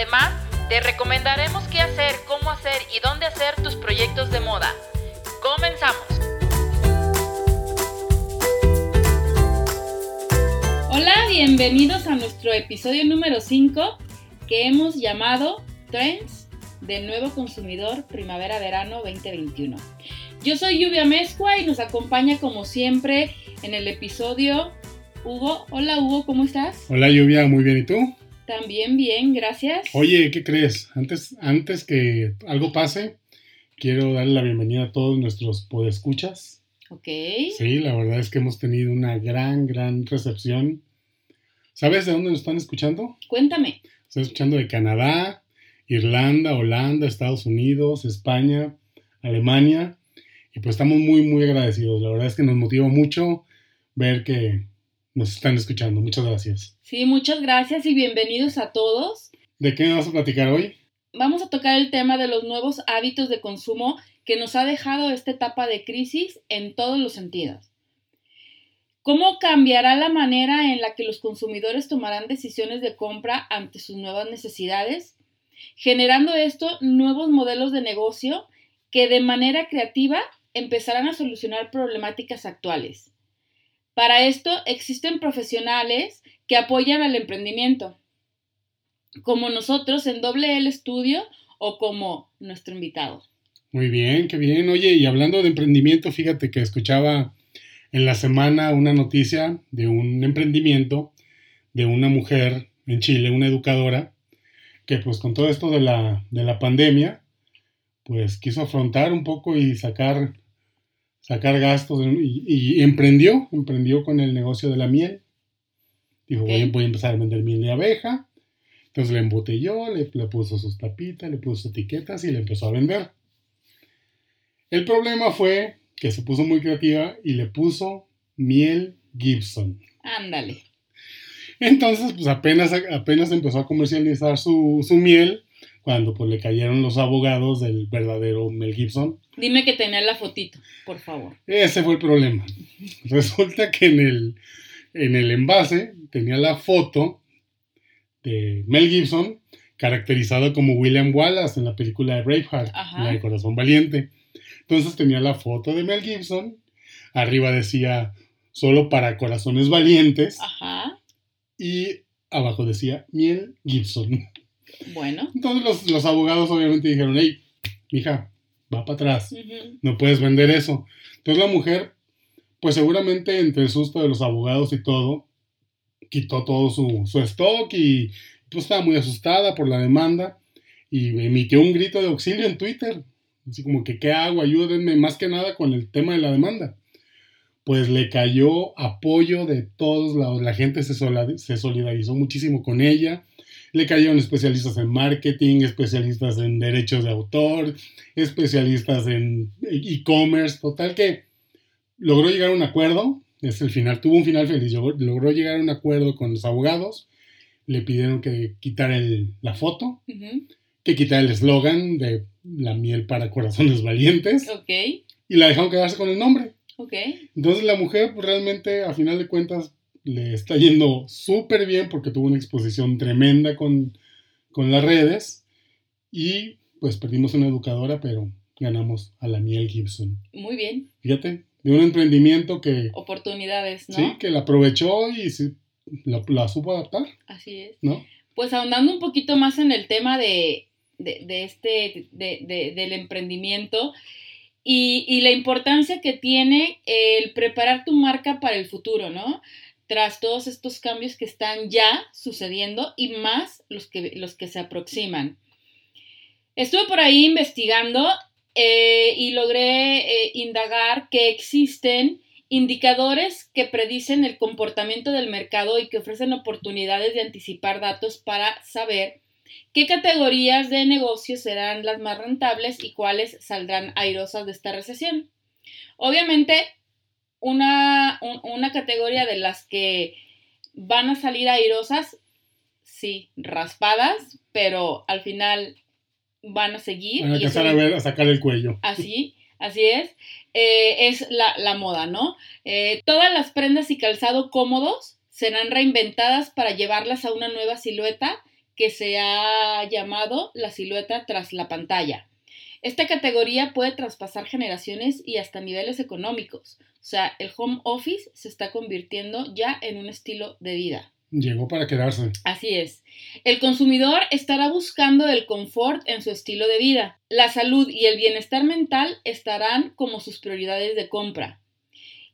Además, te recomendaremos qué hacer, cómo hacer y dónde hacer tus proyectos de moda. Comenzamos. Hola, bienvenidos a nuestro episodio número 5 que hemos llamado Trends del nuevo consumidor primavera-verano 2021. Yo soy Lluvia Mezcua y nos acompaña como siempre en el episodio Hugo. Hola Hugo, ¿cómo estás? Hola Lluvia, muy bien, ¿y tú? También bien, gracias. Oye, ¿qué crees? Antes, antes que algo pase, quiero darle la bienvenida a todos nuestros podescuchas. Ok. Sí, la verdad es que hemos tenido una gran, gran recepción. ¿Sabes de dónde nos están escuchando? Cuéntame. Están escuchando de Canadá, Irlanda, Holanda, Estados Unidos, España, Alemania. Y pues estamos muy, muy agradecidos. La verdad es que nos motiva mucho ver que nos están escuchando. Muchas gracias. Sí, muchas gracias y bienvenidos a todos. ¿De qué vamos a platicar hoy? Vamos a tocar el tema de los nuevos hábitos de consumo que nos ha dejado esta etapa de crisis en todos los sentidos. ¿Cómo cambiará la manera en la que los consumidores tomarán decisiones de compra ante sus nuevas necesidades? Generando esto nuevos modelos de negocio que de manera creativa empezarán a solucionar problemáticas actuales. Para esto existen profesionales que apoyan al emprendimiento, como nosotros en Doble L Estudio o como nuestro invitado. Muy bien, qué bien. Oye, y hablando de emprendimiento, fíjate que escuchaba en la semana una noticia de un emprendimiento de una mujer en Chile, una educadora, que pues con todo esto de la, de la pandemia, pues quiso afrontar un poco y sacar, sacar gastos y, y emprendió, emprendió con el negocio de la miel. Dijo, Ok. voy, voy a empezar a vender miel de abeja. Entonces le embotelló, le, le puso sus tapitas, le puso etiquetas y le empezó a vender. El problema fue que se puso muy creativa y le puso miel Gibson. Ándale. Entonces, pues apenas, apenas empezó a comercializar su, su miel cuando pues le cayeron los abogados del verdadero Mel Gibson. Dime que tenía la fotito, por favor. Ese fue el problema. Resulta que en el, en el envase tenía la foto de Mel Gibson caracterizado como William Wallace en la película de Braveheart, Ajá. la de Corazón Valiente. Entonces tenía la foto de Mel Gibson, arriba decía solo para corazones valientes Ajá. y abajo decía Miel Gibson. Bueno. Entonces los, los abogados obviamente dijeron, hey, mija, va para atrás, no puedes vender eso. Entonces la mujer, pues seguramente entre el susto de los abogados y todo, quitó todo su, su stock y pues estaba muy asustada por la demanda y emitió un grito de auxilio en Twitter. Así como que, ¿qué hago? Ayúdenme más que nada con el tema de la demanda. Pues le cayó apoyo de todos lados. La gente se solidarizó muchísimo con ella. Le cayeron especialistas en marketing, especialistas en derechos de autor, especialistas en e-commerce. Total que logró llegar a un acuerdo. Es el final, tuvo un final feliz. Logró- llegar a un acuerdo con los abogados. Le pidieron que quitara el- la foto, que quitara el eslogan de la miel para corazones valientes Ok. y la dejaron quedarse con el nombre. Ok. Entonces la mujer pues, realmente a final de cuentas le está yendo súper bien porque tuvo una exposición tremenda con, con las redes y pues perdimos una educadora pero ganamos a la miel Gibson. Muy bien. Fíjate, de un emprendimiento que, Oportunidades, ¿no? sí, que la aprovechó y sí, la, la supo adaptar, Así es. ¿no? Pues ahondando un poquito más en el tema de, de, de este, de, de- del emprendimiento y, y la importancia que tiene el preparar tu marca para el futuro, ¿no? Tras todos estos cambios que están ya sucediendo y más los que, los que se aproximan. Estuve por ahí investigando eh, y logré eh, indagar que existen indicadores que predicen el comportamiento del mercado y que ofrecen oportunidades de anticipar datos para saber qué categorías de negocios serán las más rentables y cuáles saldrán airosas de esta recesión. Obviamente, una, un- una categoría de las que van a salir airosas sí, raspadas, pero al final van a seguir. Van a empezar a ver, a sacar el cuello. Así, así es. Eh, es la, moda, ¿no? Eh, todas las prendas y calzado cómodos serán reinventadas para llevarlas a una nueva silueta que se ha llamado la silueta tras la pantalla. Esta categoría puede traspasar generaciones y hasta niveles económicos. O sea, el home office se está convirtiendo ya en un estilo de vida. Llegó para quedarse. Así es. El consumidor estará buscando el confort en su estilo de vida. La salud y el bienestar mental estarán como sus prioridades de compra.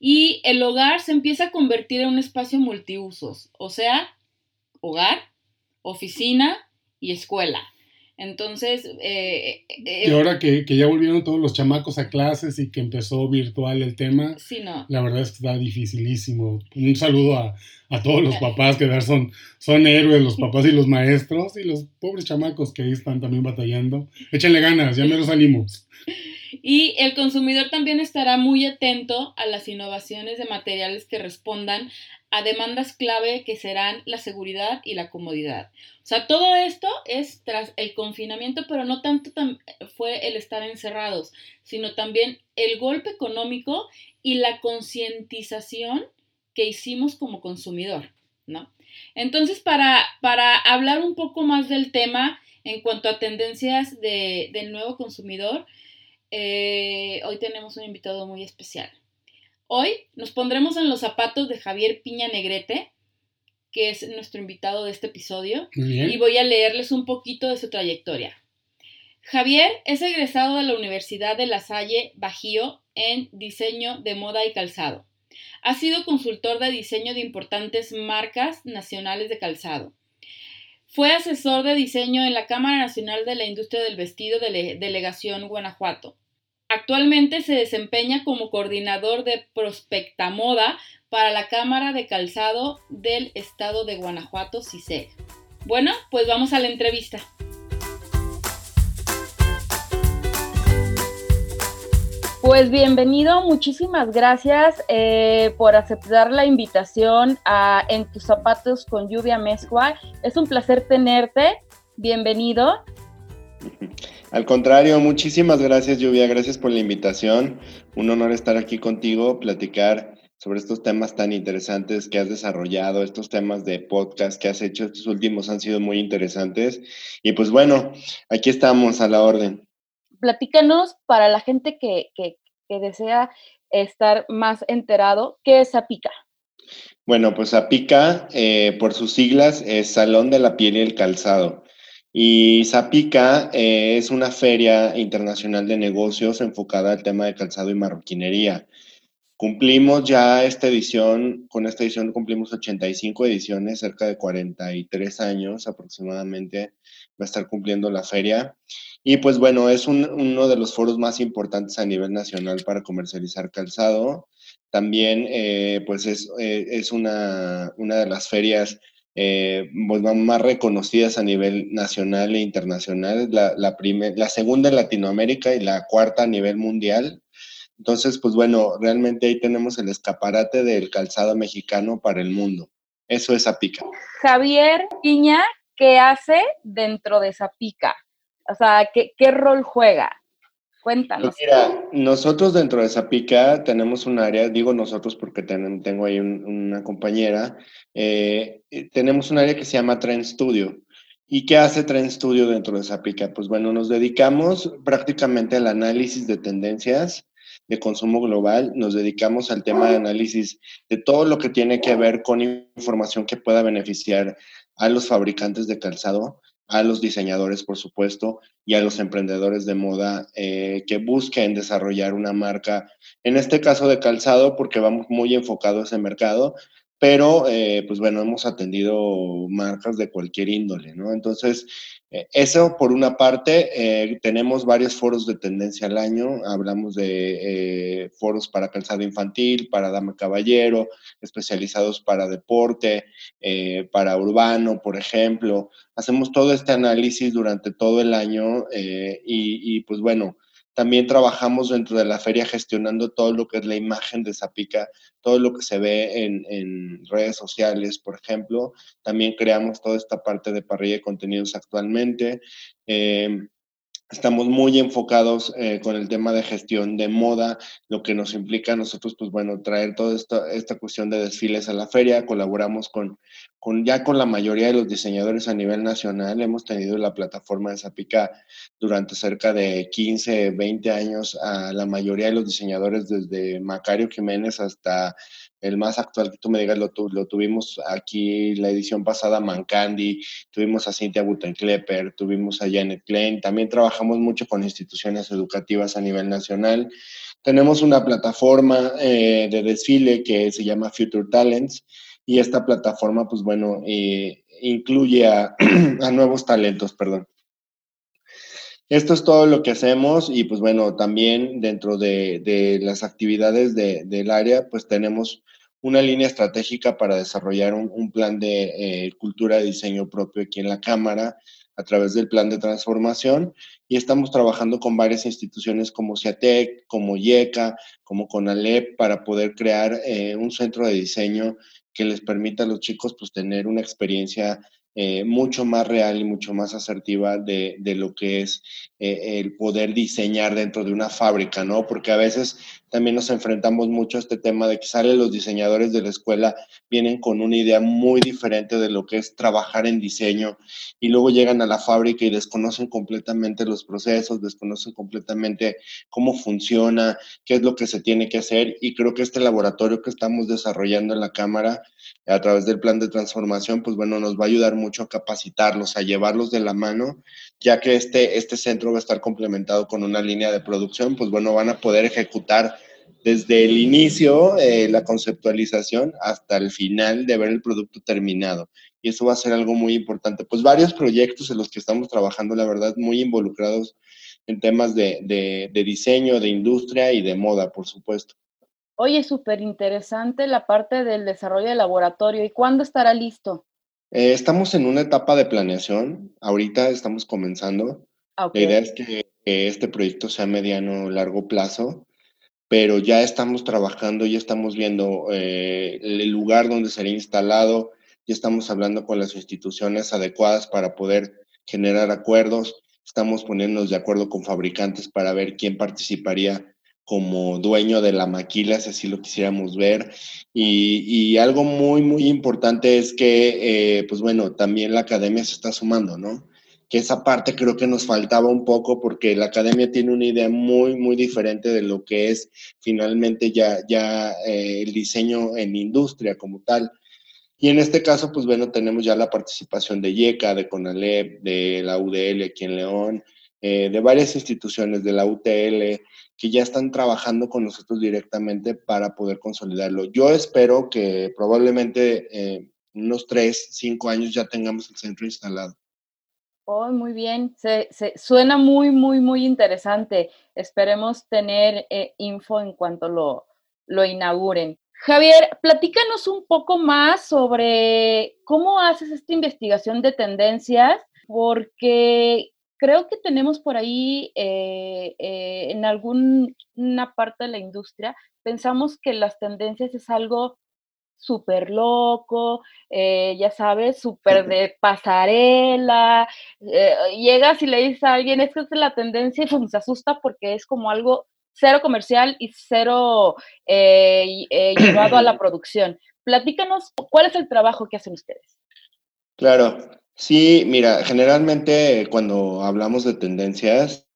Y el hogar se empieza a convertir en un espacio multiusos, o sea, hogar, oficina y escuela. Entonces... Eh, eh, y ahora que, ya volvieron todos los chamacos a clases y que empezó virtual el tema, sí, no. la verdad es que está dificilísimo. Un saludo a, todos los papás que son, son héroes, los papás y los maestros, y los pobres chamacos que ahí están también batallando. Échenle ganas, ya me los animos. Y el consumidor también estará muy atento a las innovaciones de materiales que respondan a demandas clave que serán la seguridad y la comodidad. O sea, todo esto es tras el confinamiento, pero no tanto fue el estar encerrados, sino también el golpe económico y la concientización que hicimos como consumidor, ¿no? Entonces, para, para hablar un poco más del tema en cuanto a tendencias del nuevo consumidor, eh, hoy tenemos un invitado muy especial. Hoy nos pondremos en los zapatos de Javier Piña Negrete, que es nuestro invitado de este episodio, y voy a leerles un poquito de su trayectoria. Javier es egresado de la Universidad de La Salle Bajío en diseño de moda y calzado. Ha sido consultor de diseño de importantes marcas nacionales de calzado. Fue asesor de diseño en la Cámara Nacional de la Industria del Vestido de Delegación Guanajuato. Actualmente se desempeña como coordinador de Prospecta Moda para la Cámara de Calzado del Estado de Guanajuato, CICEG. Bueno, pues vamos a la entrevista. Pues bienvenido, muchísimas gracias eh, por aceptar la invitación a En tus zapatos con lluvia mezcua. Es un placer tenerte. Bienvenido. Al contrario, muchísimas gracias Lluvia, gracias por la invitación. Un honor estar aquí contigo, platicar sobre estos temas tan interesantes que has desarrollado, estos temas de podcast que has hecho, estos últimos han sido muy interesantes. Y pues bueno, aquí estamos a la orden. Platícanos para la gente que, desea estar más enterado, ¿qué es APICA? Bueno, pues APICA, eh, por sus siglas, es Salón de la Piel y el Calzado. Y Zapica eh, es una feria internacional de negocios enfocada al tema de calzado y marroquinería. Cumplimos ya esta edición, con esta edición cumplimos 85 ediciones, cerca de 43 años aproximadamente va a estar cumpliendo la feria. Y pues bueno, es uno de los foros más importantes a nivel nacional para comercializar calzado. También eh, pues es, eh, es una, una de las ferias eh, pues, más reconocidas a nivel nacional e internacional, la, la, segunda en Latinoamérica y la cuarta a nivel mundial. Entonces, pues bueno, realmente ahí tenemos el escaparate del calzado mexicano para el mundo. Eso es Zapica. Javier Piña, ¿qué hace dentro de Zapica? O sea, ¿qué, qué rol juega? Cuéntanos. Pues mira, nosotros dentro de Zapica tenemos un área, digo nosotros porque tengo ahí una compañera, eh, tenemos un área que se llama Trend Studio. ¿Y qué hace Trend Studio dentro de Zapica? Pues bueno, nos dedicamos prácticamente al análisis de tendencias de consumo global, nos dedicamos al tema de análisis de todo lo que tiene que ver con información que pueda beneficiar a los fabricantes de calzado, a los diseñadores, por supuesto, y a los emprendedores de moda eh, que busquen desarrollar una marca, en este caso de calzado, porque vamos muy enfocados a ese mercado, pero eh, pues bueno, hemos atendido marcas de cualquier índole, ¿no? Entonces, eh, eso por una parte, eh, tenemos varios foros de tendencia al año, hablamos de foros para calzado infantil, para dama caballero, especializados para deporte, para urbano, por ejemplo. Hacemos todo este análisis durante todo el año y, y pues bueno, También trabajamos dentro de la feria gestionando todo lo que es la imagen de Zapica, todo lo que se ve en, redes sociales, por ejemplo. También creamos toda esta parte de parrilla de contenidos actualmente. Eh, Estamos muy enfocados eh, con el tema de gestión de moda, lo que nos implica a nosotros, pues bueno, traer toda esta, esta cuestión de desfiles a la feria. Colaboramos con, con, ya con la mayoría de los diseñadores a nivel nacional. Hemos tenido la plataforma de Zapica durante cerca de 15, 20 años a la mayoría de los diseñadores, desde Macario Jiménez hasta el más actual que tú me digas, lo, tuvimos aquí la edición pasada, Mancandi, tuvimos a Cynthia Buttenklepper, tuvimos a Janet Klein, también trabajamos mucho con instituciones educativas a nivel nacional. Tenemos una plataforma eh, de desfile que se llama Future Talents y esta plataforma, pues bueno, eh, incluye a nuevos talentos, perdón. Esto es todo lo que hacemos y pues bueno, también dentro de, las actividades del área, pues tenemos una línea estratégica para desarrollar un, plan de eh, cultura de diseño propio aquí en la Cámara a través del plan de transformación. Y estamos trabajando con varias instituciones como CIATEC, como IECA, como CONALEP para poder crear eh, un centro de diseño que les permita a los chicos pues tener una experiencia eh, mucho más real y mucho más asertiva de, de lo que es eh, el poder diseñar dentro de una fábrica, ¿no? Porque a veces también nos enfrentamos mucho a este tema de que salen los diseñadores de la escuela, vienen con una idea muy diferente de lo que es trabajar en diseño y luego llegan a la fábrica y desconocen completamente los procesos, desconocen completamente cómo funciona, qué es lo que se tiene que hacer y creo que este laboratorio que estamos desarrollando en la Cámara a través del plan de transformación, pues bueno, nos va a ayudar mucho a capacitarlos, a llevarlos de la mano, ya que este, este centro va a estar complementado con una línea de producción, pues bueno, van a poder ejecutar desde el inicio, eh, la conceptualización, hasta el final de ver el producto terminado. Y eso va a ser algo muy importante. Pues varios proyectos en los que estamos trabajando, la verdad, muy involucrados en temas de, de, diseño, de industria y de moda, por supuesto. Oye, súper interesante la parte del desarrollo del laboratorio. ¿Y cuándo estará listo? Eh, estamos en una etapa de planeación. Ahorita estamos comenzando. La idea es que este proyecto sea mediano o largo plazo pero ya estamos trabajando, ya estamos viendo eh, el lugar donde sería instalado, ya estamos hablando con las instituciones adecuadas para poder generar acuerdos, estamos poniéndonos de acuerdo con fabricantes para ver quién participaría como dueño de la maquila, si así lo quisiéramos ver. Y, algo muy, muy importante es que, eh, pues bueno, también la academia se está sumando, ¿no? que esa parte creo que nos faltaba un poco porque la academia tiene una idea muy, muy diferente de lo que es finalmente ya, ya eh, el diseño en industria como tal. Y en este caso, pues bueno, tenemos ya la participación de IECA, de CONALEP, de la UDL aquí en León, eh, de varias instituciones de la UTL que ya están trabajando con nosotros directamente para poder consolidarlo. Yo espero que probablemente eh, unos tres, cinco años ya tengamos el centro instalado. Oh, muy bien. Suena muy, muy, muy interesante. Esperemos tener eh, info en cuanto lo, lo inauguren. Javier, platícanos un poco más sobre cómo haces esta investigación de tendencias, porque creo que tenemos por ahí eh, eh, en alguna parte de la industria, pensamos que las tendencias es algo súper loco, eh, ya sabes, súper de pasarela. Eh, llegas y le dices a alguien, es que es la tendencia y pues se asusta porque es como algo cero comercial y cero eh, llevado a la producción. Platícanos, ¿cuál es el trabajo que hacen ustedes? Claro, sí, mira, generalmente cuando hablamos de tendencias,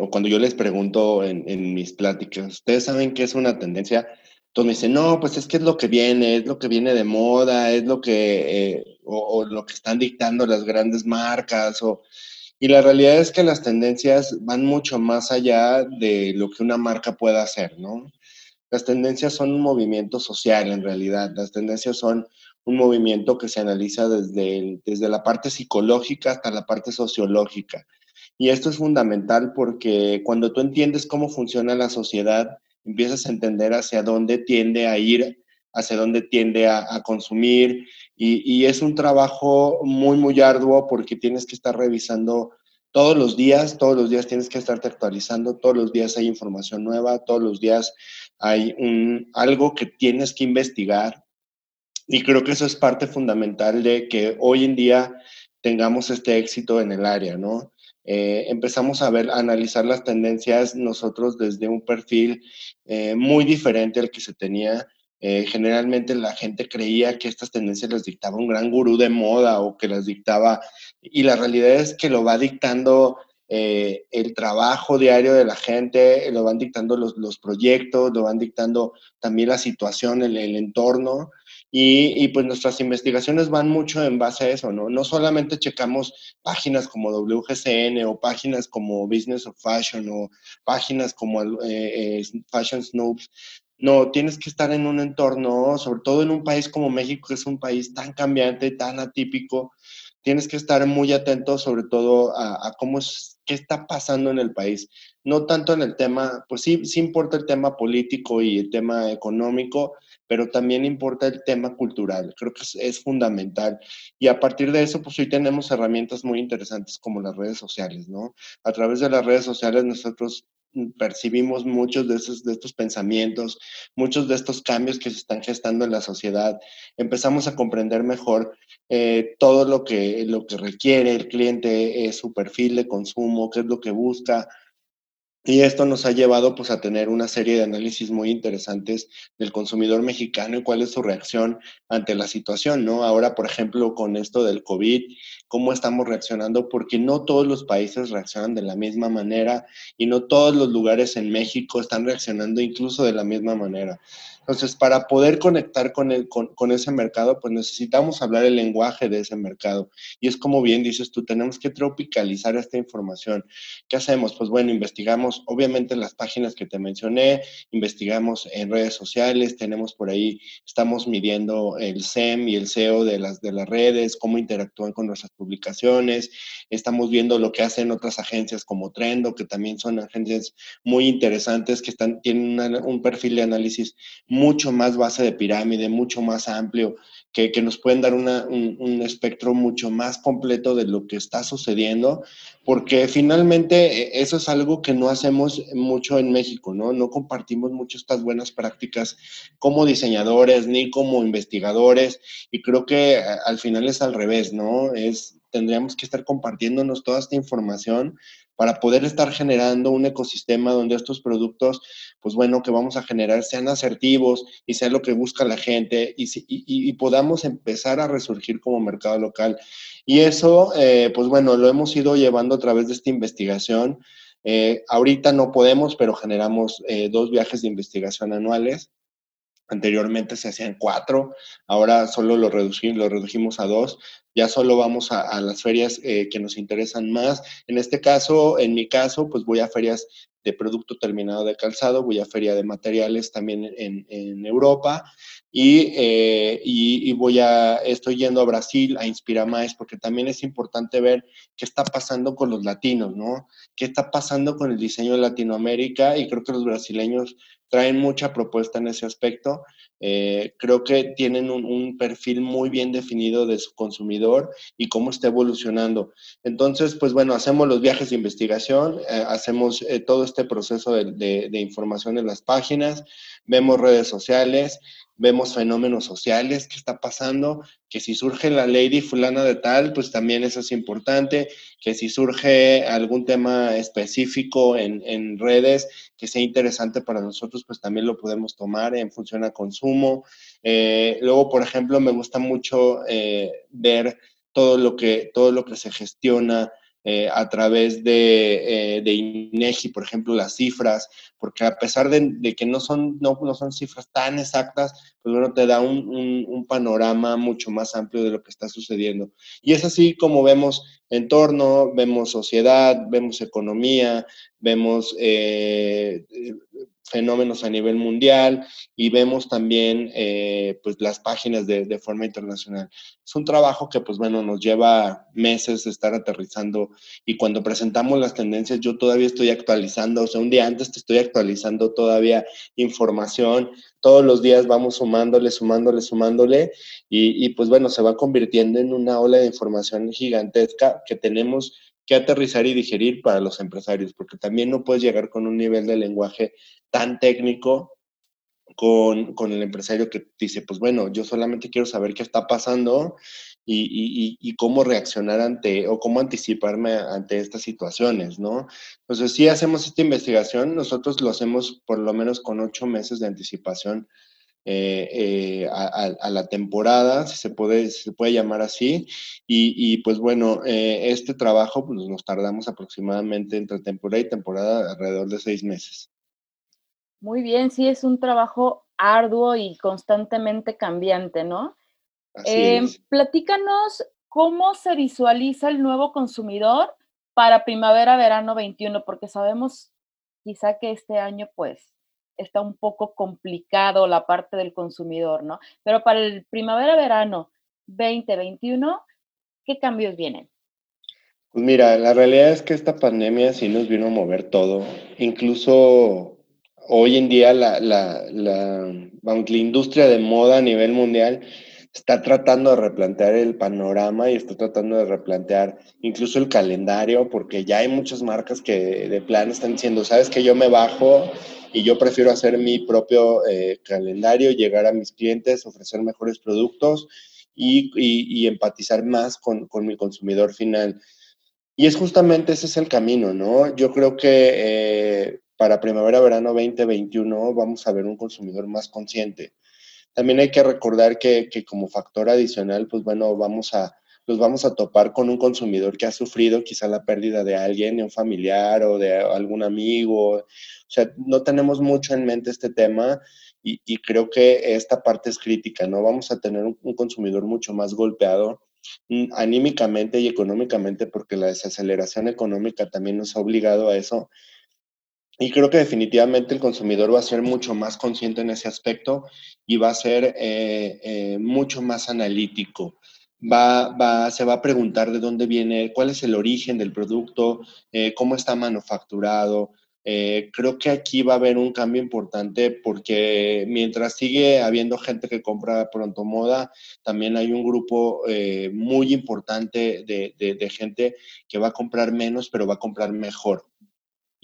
o cuando yo les pregunto en, en mis pláticas, ¿ustedes saben qué es una tendencia? Entonces me dicen, no, pues es que es lo que viene, es lo que viene de moda, es lo que, eh, o, lo que están dictando las grandes marcas, o, y la realidad es que las tendencias van mucho más allá de lo que una marca pueda hacer, ¿no? Las tendencias son un movimiento social en realidad, las tendencias son un movimiento que se analiza desde, desde la parte psicológica hasta la parte sociológica. Y esto es fundamental porque cuando tú entiendes cómo funciona la sociedad, empiezas a entender hacia dónde tiende a ir, hacia dónde tiende a, consumir. Y, es un trabajo muy, muy arduo porque tienes que estar revisando todos los días, todos los días tienes que estarte actualizando, todos los días hay información nueva, todos los días hay un, algo que tienes que investigar. Y creo que eso es parte fundamental de que hoy en día tengamos este éxito en el área, ¿no? Eh, empezamos a ver, a analizar las tendencias nosotros desde un perfil eh, muy diferente al que se tenía. Eh, generalmente la gente creía que estas tendencias las dictaba un gran gurú de moda o que las dictaba, y la realidad es que lo va dictando el trabajo diario de la gente, lo van dictando los, los, proyectos, lo van dictando también la situación, el, el entorno. Y, pues nuestras investigaciones van mucho en base a eso, ¿no? No solamente checamos páginas como WGCN o páginas como Business of Fashion o páginas como eh, eh, Fashion Snoops. No, tienes que estar en un entorno, sobre todo en un país como México, que es un país tan cambiante, tan atípico. Tienes que estar muy atento sobre todo a, a cómo es, qué está pasando en el país. No tanto en el tema, pues sí, sí importa el tema político y el tema económico, pero también importa el tema cultural. Creo que es, fundamental. Y a partir de eso, pues hoy tenemos herramientas muy interesantes como las redes sociales, ¿no? A través de las redes sociales nosotros percibimos muchos de, esos, de estos pensamientos, muchos de estos cambios que se están gestando en la sociedad. Empezamos a comprender mejor eh, todo lo que, lo que requiere el cliente, eh, su perfil de consumo, qué es lo que busca, y esto nos ha llevado pues, a tener una serie de análisis muy interesantes del consumidor mexicano y cuál es su reacción ante la situación, ¿no? Ahora, por ejemplo, con esto del COVID, cómo estamos reaccionando, porque no todos los países reaccionan de la misma manera y no todos los lugares en México están reaccionando incluso de la misma manera. Entonces, para poder conectar con, el, con, ese mercado, pues necesitamos hablar el lenguaje de ese mercado. Y es como bien dices tú, tenemos que tropicalizar esta información. ¿Qué hacemos? Pues bueno, investigamos obviamente las páginas que te mencioné, investigamos en redes sociales, tenemos por ahí, estamos midiendo el SEM y el SEO de las, de las redes, cómo interactúan con nuestras estamos viendo lo que hacen otras agencias como Trendo, que también son agencias muy interesantes, que están, tienen un perfil de análisis mucho más base de pirámide, mucho más amplio, que, nos pueden dar un, espectro mucho más completo de lo que está sucediendo, porque finalmente eh, eso es algo que no hacemos mucho en México, ¿no? No compartimos mucho estas buenas prácticas como diseñadores ni como investigadores, y creo que eh, al final es al revés, ¿no? Es, tendríamos que estar compartiéndonos toda esta información para poder estar generando un ecosistema donde estos productos, pues bueno, que vamos a generar sean asertivos y sea lo que busca la gente y, podamos empezar a resurgir como mercado local. Y eso, eh, pues bueno, lo hemos ido llevando a través de esta investigación. Eh, ahorita no podemos, pero generamos eh, dos viajes de investigación anuales. Anteriormente se hacían cuatro, ahora solo lo redujimos a dos ya solo vamos a, las ferias eh, que nos interesan más. En este caso, en mi caso, pues voy a ferias de producto terminado de calzado, voy a feria de materiales también en, Europa eh, y, y, voy a, estoy yendo a Brasil a Inspira Más porque también es importante ver qué está pasando con los latinos, ¿no? ¿Qué está pasando con el diseño de Latinoamérica? Y creo que los brasileños traen mucha propuesta en ese aspecto. Eh, creo que tienen un, perfil muy bien definido de su consumidor y cómo está evolucionando. Entonces, pues bueno, hacemos los viajes de investigación, eh, hacemos eh, todo este proceso de, de, información en las páginas, vemos redes sociales, vemos fenómenos sociales que está pasando, que si surge la lady fulana de tal, pues también eso es importante, que si surge algún tema específico en, en redes que sea interesante para nosotros, pues también lo podemos tomar en función a consumo. Eh, luego, por ejemplo, me gusta mucho eh, ver todo lo que, todo lo que se gestiona eh, a través de, de, INEGI, por ejemplo, las cifras, porque a pesar de, que no son, no, no, son cifras tan exactas, pues bueno, te da un, un, panorama mucho más amplio de lo que está sucediendo. Y es así como vemos entorno, vemos sociedad, vemos economía, vemos eh, fenómenos a nivel mundial y vemos también eh, pues las páginas de, de, forma internacional. Es un trabajo que pues bueno nos lleva meses estar aterrizando y cuando presentamos las tendencias yo todavía estoy actualizando, o sea, un día antes te estoy actualizando todavía información, todos los días vamos sumándole, sumándole, sumándole y, y pues bueno, se va convirtiendo en una ola de información gigantesca que tenemos que aterrizar y digerir para los empresarios, porque también no puedes llegar con un nivel de lenguaje tan técnico con, con, el empresario que dice, pues bueno, yo solamente quiero saber qué está pasando y, y, y, cómo reaccionar ante o cómo anticiparme ante estas situaciones, ¿no? Entonces, si hacemos esta investigación, nosotros lo hacemos por lo menos con ocho meses de anticipación eh, eh, a, a, la temporada, si se puede, si se puede llamar así. Y, y pues bueno, eh, este trabajo pues nos tardamos aproximadamente entre temporada y temporada alrededor de seis meses. Muy bien, sí, es un trabajo arduo y constantemente cambiante, ¿no? Platícanos cómo se visualiza el nuevo consumidor para primavera-verano 21, porque sabemos quizá que este año pues está un poco complicado la parte del consumidor, ¿no? Pero para el primavera-verano 2021, ¿qué cambios vienen? Pues mira, la realidad es que esta pandemia sí nos vino a mover todo, incluso hoy en día la, la, la, la, industria de moda a nivel mundial está tratando de replantear el panorama y está tratando de replantear incluso el calendario, porque ya hay muchas marcas que de plan están diciendo, sabes que yo me bajo y yo prefiero hacer mi propio eh, calendario, llegar a mis clientes, ofrecer mejores productos y, y, empatizar más con, con, mi consumidor final. Y es justamente ese es el camino, ¿no? Yo creo que eh, para primavera-verano 2021 vamos a ver un consumidor más consciente. También hay que recordar que, como factor adicional, pues bueno, vamos a, los vamos a topar con un consumidor que ha sufrido quizá la pérdida de alguien, de un familiar o de algún amigo. O sea, no tenemos mucho en mente este tema y, y creo que esta parte es crítica, ¿no? Vamos a tener un, un consumidor mucho más golpeado mm, anímicamente y económicamente porque la desaceleración económica también nos ha obligado a eso y creo que definitivamente el consumidor va a ser mucho más consciente en ese aspecto y va a ser eh, eh, mucho más analítico. Va, va, se va a preguntar de dónde viene, cuál es el origen del producto, eh, cómo está manufacturado. Creo que aquí va a haber un cambio importante porque mientras sigue habiendo gente que compra pronto moda, también hay un grupo muy importante de, de gente que va a comprar menos, pero va a comprar mejor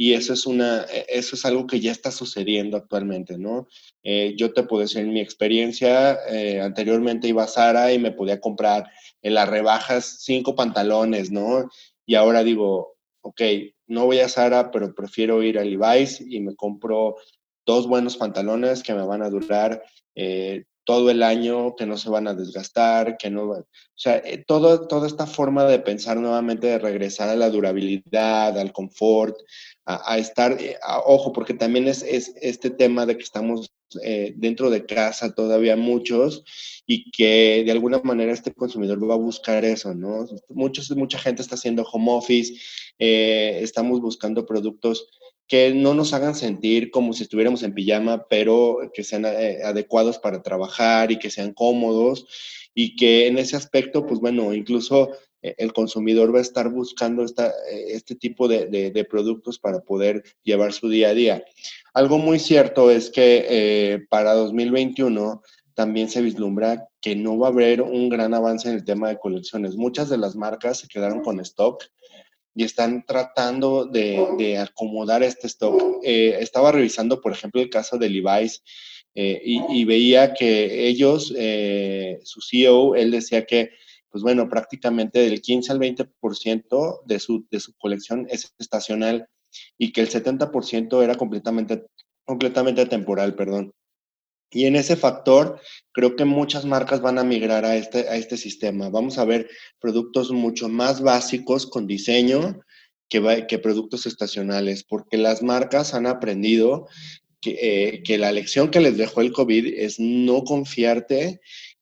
y eso es, una, e, eso es algo que ya está sucediendo actualmente, ¿no? Eh, yo te puedo decir, en mi experiencia, eh, anteriormente iba a Sara y me podía comprar en las rebajas cinco pantalones, ¿no? Y ahora digo, ok, no voy a Sara, pero prefiero ir a Levi's y me compro dos buenos pantalones que me van a durar eh, todo el año, que no se van a desgastar, que no... O sea, todo, toda esta forma de pensar nuevamente, de regresar a la durabilidad, al confort, a, estar, eh, ojo, porque también es, es, este tema de que estamos eh, dentro de casa todavía muchos y que de alguna manera este consumidor va a buscar eso, ¿no? Muchos, mucha gente está haciendo home office, eh, estamos buscando productos que no nos hagan sentir como si estuviéramos en pijama, pero que sean adecuados para trabajar y que sean cómodos y que en ese aspecto, pues bueno, incluso el consumidor va a estar buscando esta, eh, este tipo de, de, de, productos para poder llevar su día a día. Algo muy cierto es que eh, para 2021 también se vislumbra que no va a haber un gran avance en el tema de colecciones. Muchas de las marcas se quedaron con stock y están tratando de, de acomodar este stock. Eh, estaba revisando, por ejemplo, el caso de Levi's eh, y, y, veía que ellos, eh, su CEO, él decía que, pues bueno, prácticamente del 15 al 20% de su, de su colección es estacional y que el 70% era completamente, completamente temporal, perdón. Y en ese factor, creo que muchas marcas van a migrar a este, a este sistema. Vamos a ver productos mucho más básicos con diseño que, que productos estacionales, porque las marcas han aprendido que, eh, que, la lección que les dejó el COVID es no confiarte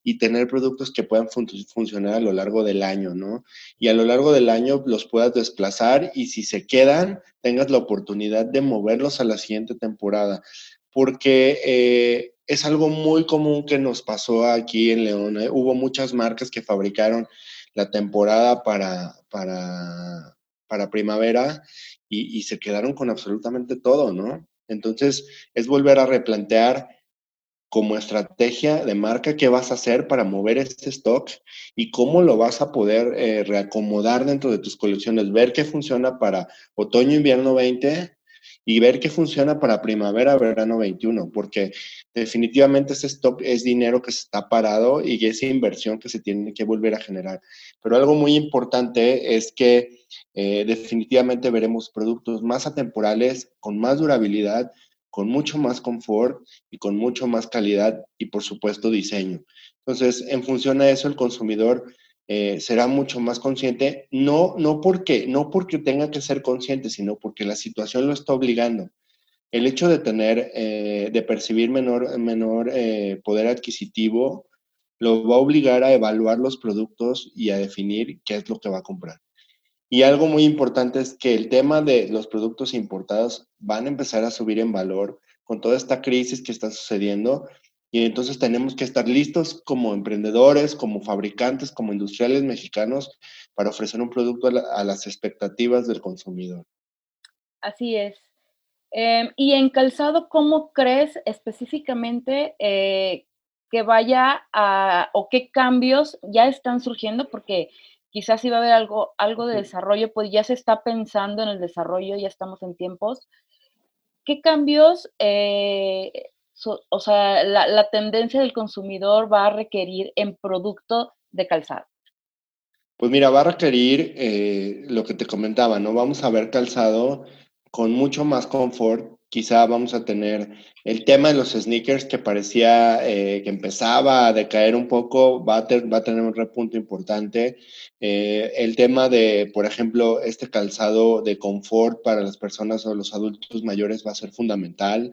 y tener productos que puedan fun funcionar a lo largo del año, ¿no? Y a lo largo del año los puedas desplazar y si se quedan, tengas la oportunidad de moverlos a la siguiente temporada. Porque eh, es algo muy común que nos pasó aquí en León. ¿eh? Hubo muchas marcas que fabricaron la temporada para, para, para primavera y, se quedaron con absolutamente todo, ¿no? Entonces, es volver a replantear como estrategia de marca qué vas a hacer para mover este stock y cómo lo vas a poder eh, reacomodar dentro de tus colecciones, ver qué funciona para otoño-invierno 20 y ver qué funciona para primavera-verano 21, porque definitivamente ese stock es dinero que se está parado y es inversión que se tiene que volver a generar. Pero algo muy importante es que eh, definitivamente veremos productos más atemporales, con más durabilidad, con mucho más confort y con mucho más calidad y por supuesto diseño. Entonces, en función a eso, el consumidor eh, será mucho más consciente, no, no, porque, no porque tenga que ser consciente, sino porque la situación lo está obligando. El hecho de tener, eh, de percibir menor, menor eh, poder adquisitivo, lo va a obligar a evaluar los productos y a definir qué es lo que va a comprar. Y algo muy importante es que el tema de los productos importados van a empezar a subir en valor con toda esta crisis que está sucediendo. Y entonces tenemos que estar listos como emprendedores, como fabricantes, como industriales mexicanos para ofrecer un producto a, las expectativas del consumidor. Así es. Em, y en calzado, ¿cómo crees específicamente eh, que vaya a, o qué cambios ya están surgiendo? Porque quizás si va a haber algo, algo de desarrollo, pues ya se está pensando en el desarrollo, ya estamos en tiempos. ¿Qué cambios, eh, o sea, la, tendencia del consumidor va a requerir en producto de calzado? Pues mira, va a requerir eh, lo que te comentaba, ¿no? Vamos a ver calzado con mucho más confort, quizá vamos a tener el tema de los sneakers que parecía eh, que empezaba a decaer un poco, va a, va a tener un repunto importante. Eh, el tema de, por ejemplo, este calzado de confort para las personas o los adultos mayores va a ser fundamental.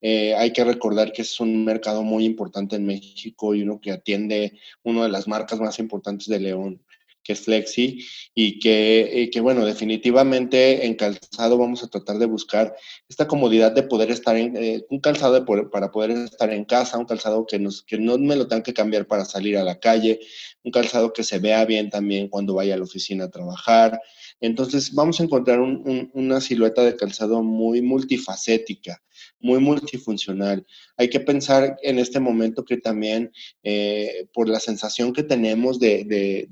Eh, hay que recordar que es un mercado muy importante en México y uno que atiende una de las marcas más importantes de León que es Flexi, y que, que, bueno, definitivamente en calzado vamos a tratar de buscar esta comodidad de poder estar en, eh, un calzado para poder estar en casa, un calzado que, nos, que no me lo tenga que cambiar para salir a la calle, un calzado que se vea bien también cuando vaya a la oficina a trabajar. Entonces vamos a encontrar una silueta de calzado muy multifacética, muy multifuncional. Hay que pensar en este momento que también eh, por la sensación que tenemos de,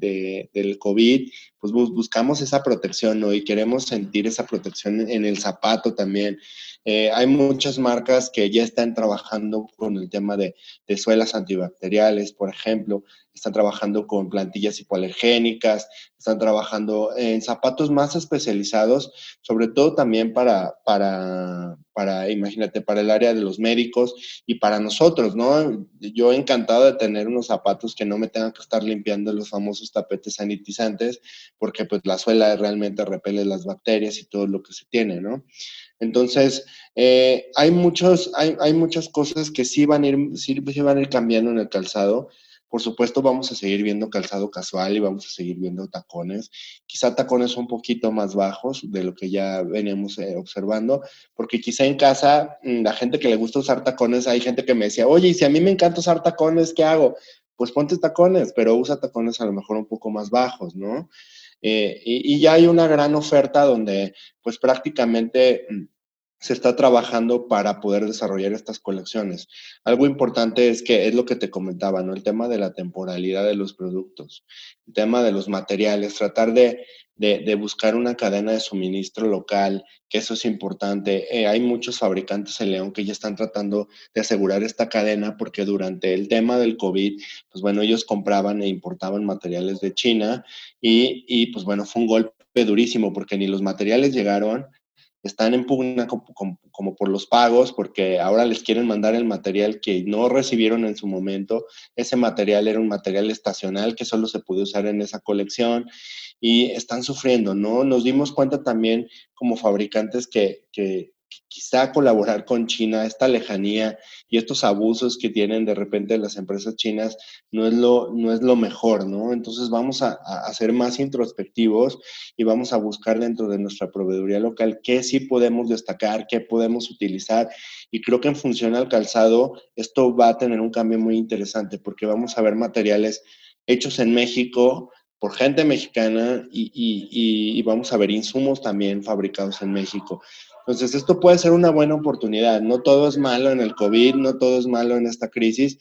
del COVID, pues buscamos esa protección, ¿no? Y queremos sentir esa protección en el zapato también. Eh, hay muchas marcas que ya están trabajando con el tema de, suelas antibacteriales, por ejemplo, están trabajando con plantillas hipoalergénicas, están trabajando en zapatos más especializados, sobre todo también para, para, para, imagínate, para el área de los médicos y para nosotros, ¿no? Yo encantado de tener unos zapatos que no me tengan que estar limpiando los famosos tapetes sanitizantes, porque pues la suela realmente repele las bacterias y todo lo que se tiene, ¿no? Entonces, eh, hay, muchos, hay, hay, muchas cosas que sí van, a ir, sí, van a ir cambiando en el calzado. Por supuesto, vamos a seguir viendo calzado casual y vamos a seguir viendo tacones. Quizá tacones un poquito más bajos de lo que ya veníamos eh, observando, porque quizá en casa, mm, la gente que le gusta usar tacones, hay gente que me decía, oye, y si a mí me encanta usar tacones, ¿qué hago? Pues ponte tacones, pero usa tacones a lo mejor un poco más bajos, ¿no? Eh, y, y, ya hay una gran oferta donde pues prácticamente mm, se está trabajando para poder desarrollar estas colecciones. Algo importante es que es lo que te comentaba, ¿no? El tema de la temporalidad de los productos, el tema de los materiales, tratar de, de, buscar una cadena de suministro local, que eso es importante. Eh, hay muchos fabricantes en León que ya están tratando de asegurar esta cadena porque durante el tema del COVID, pues bueno, ellos compraban e importaban materiales de China y, y pues bueno, fue un golpe durísimo porque ni los materiales llegaron, están en pugna como, por los pagos, porque ahora les quieren mandar el material que no recibieron en su momento. Ese material era un material estacional que solo se puede usar en esa colección y están sufriendo, ¿no? Nos dimos cuenta también como fabricantes que, que, quizá colaborar con China, esta lejanía y estos abusos que tienen de repente las empresas chinas no es lo, no es lo mejor, ¿no? Entonces vamos a, ser más introspectivos y vamos a buscar dentro de nuestra proveeduría local qué sí podemos destacar, qué podemos utilizar y creo que en función al calzado esto va a tener un cambio muy interesante porque vamos a ver materiales hechos en México, por gente mexicana y, y, y, vamos a ver insumos también fabricados en México. Entonces, esto puede ser una buena oportunidad. No todo es malo en el COVID, no todo es malo en esta crisis.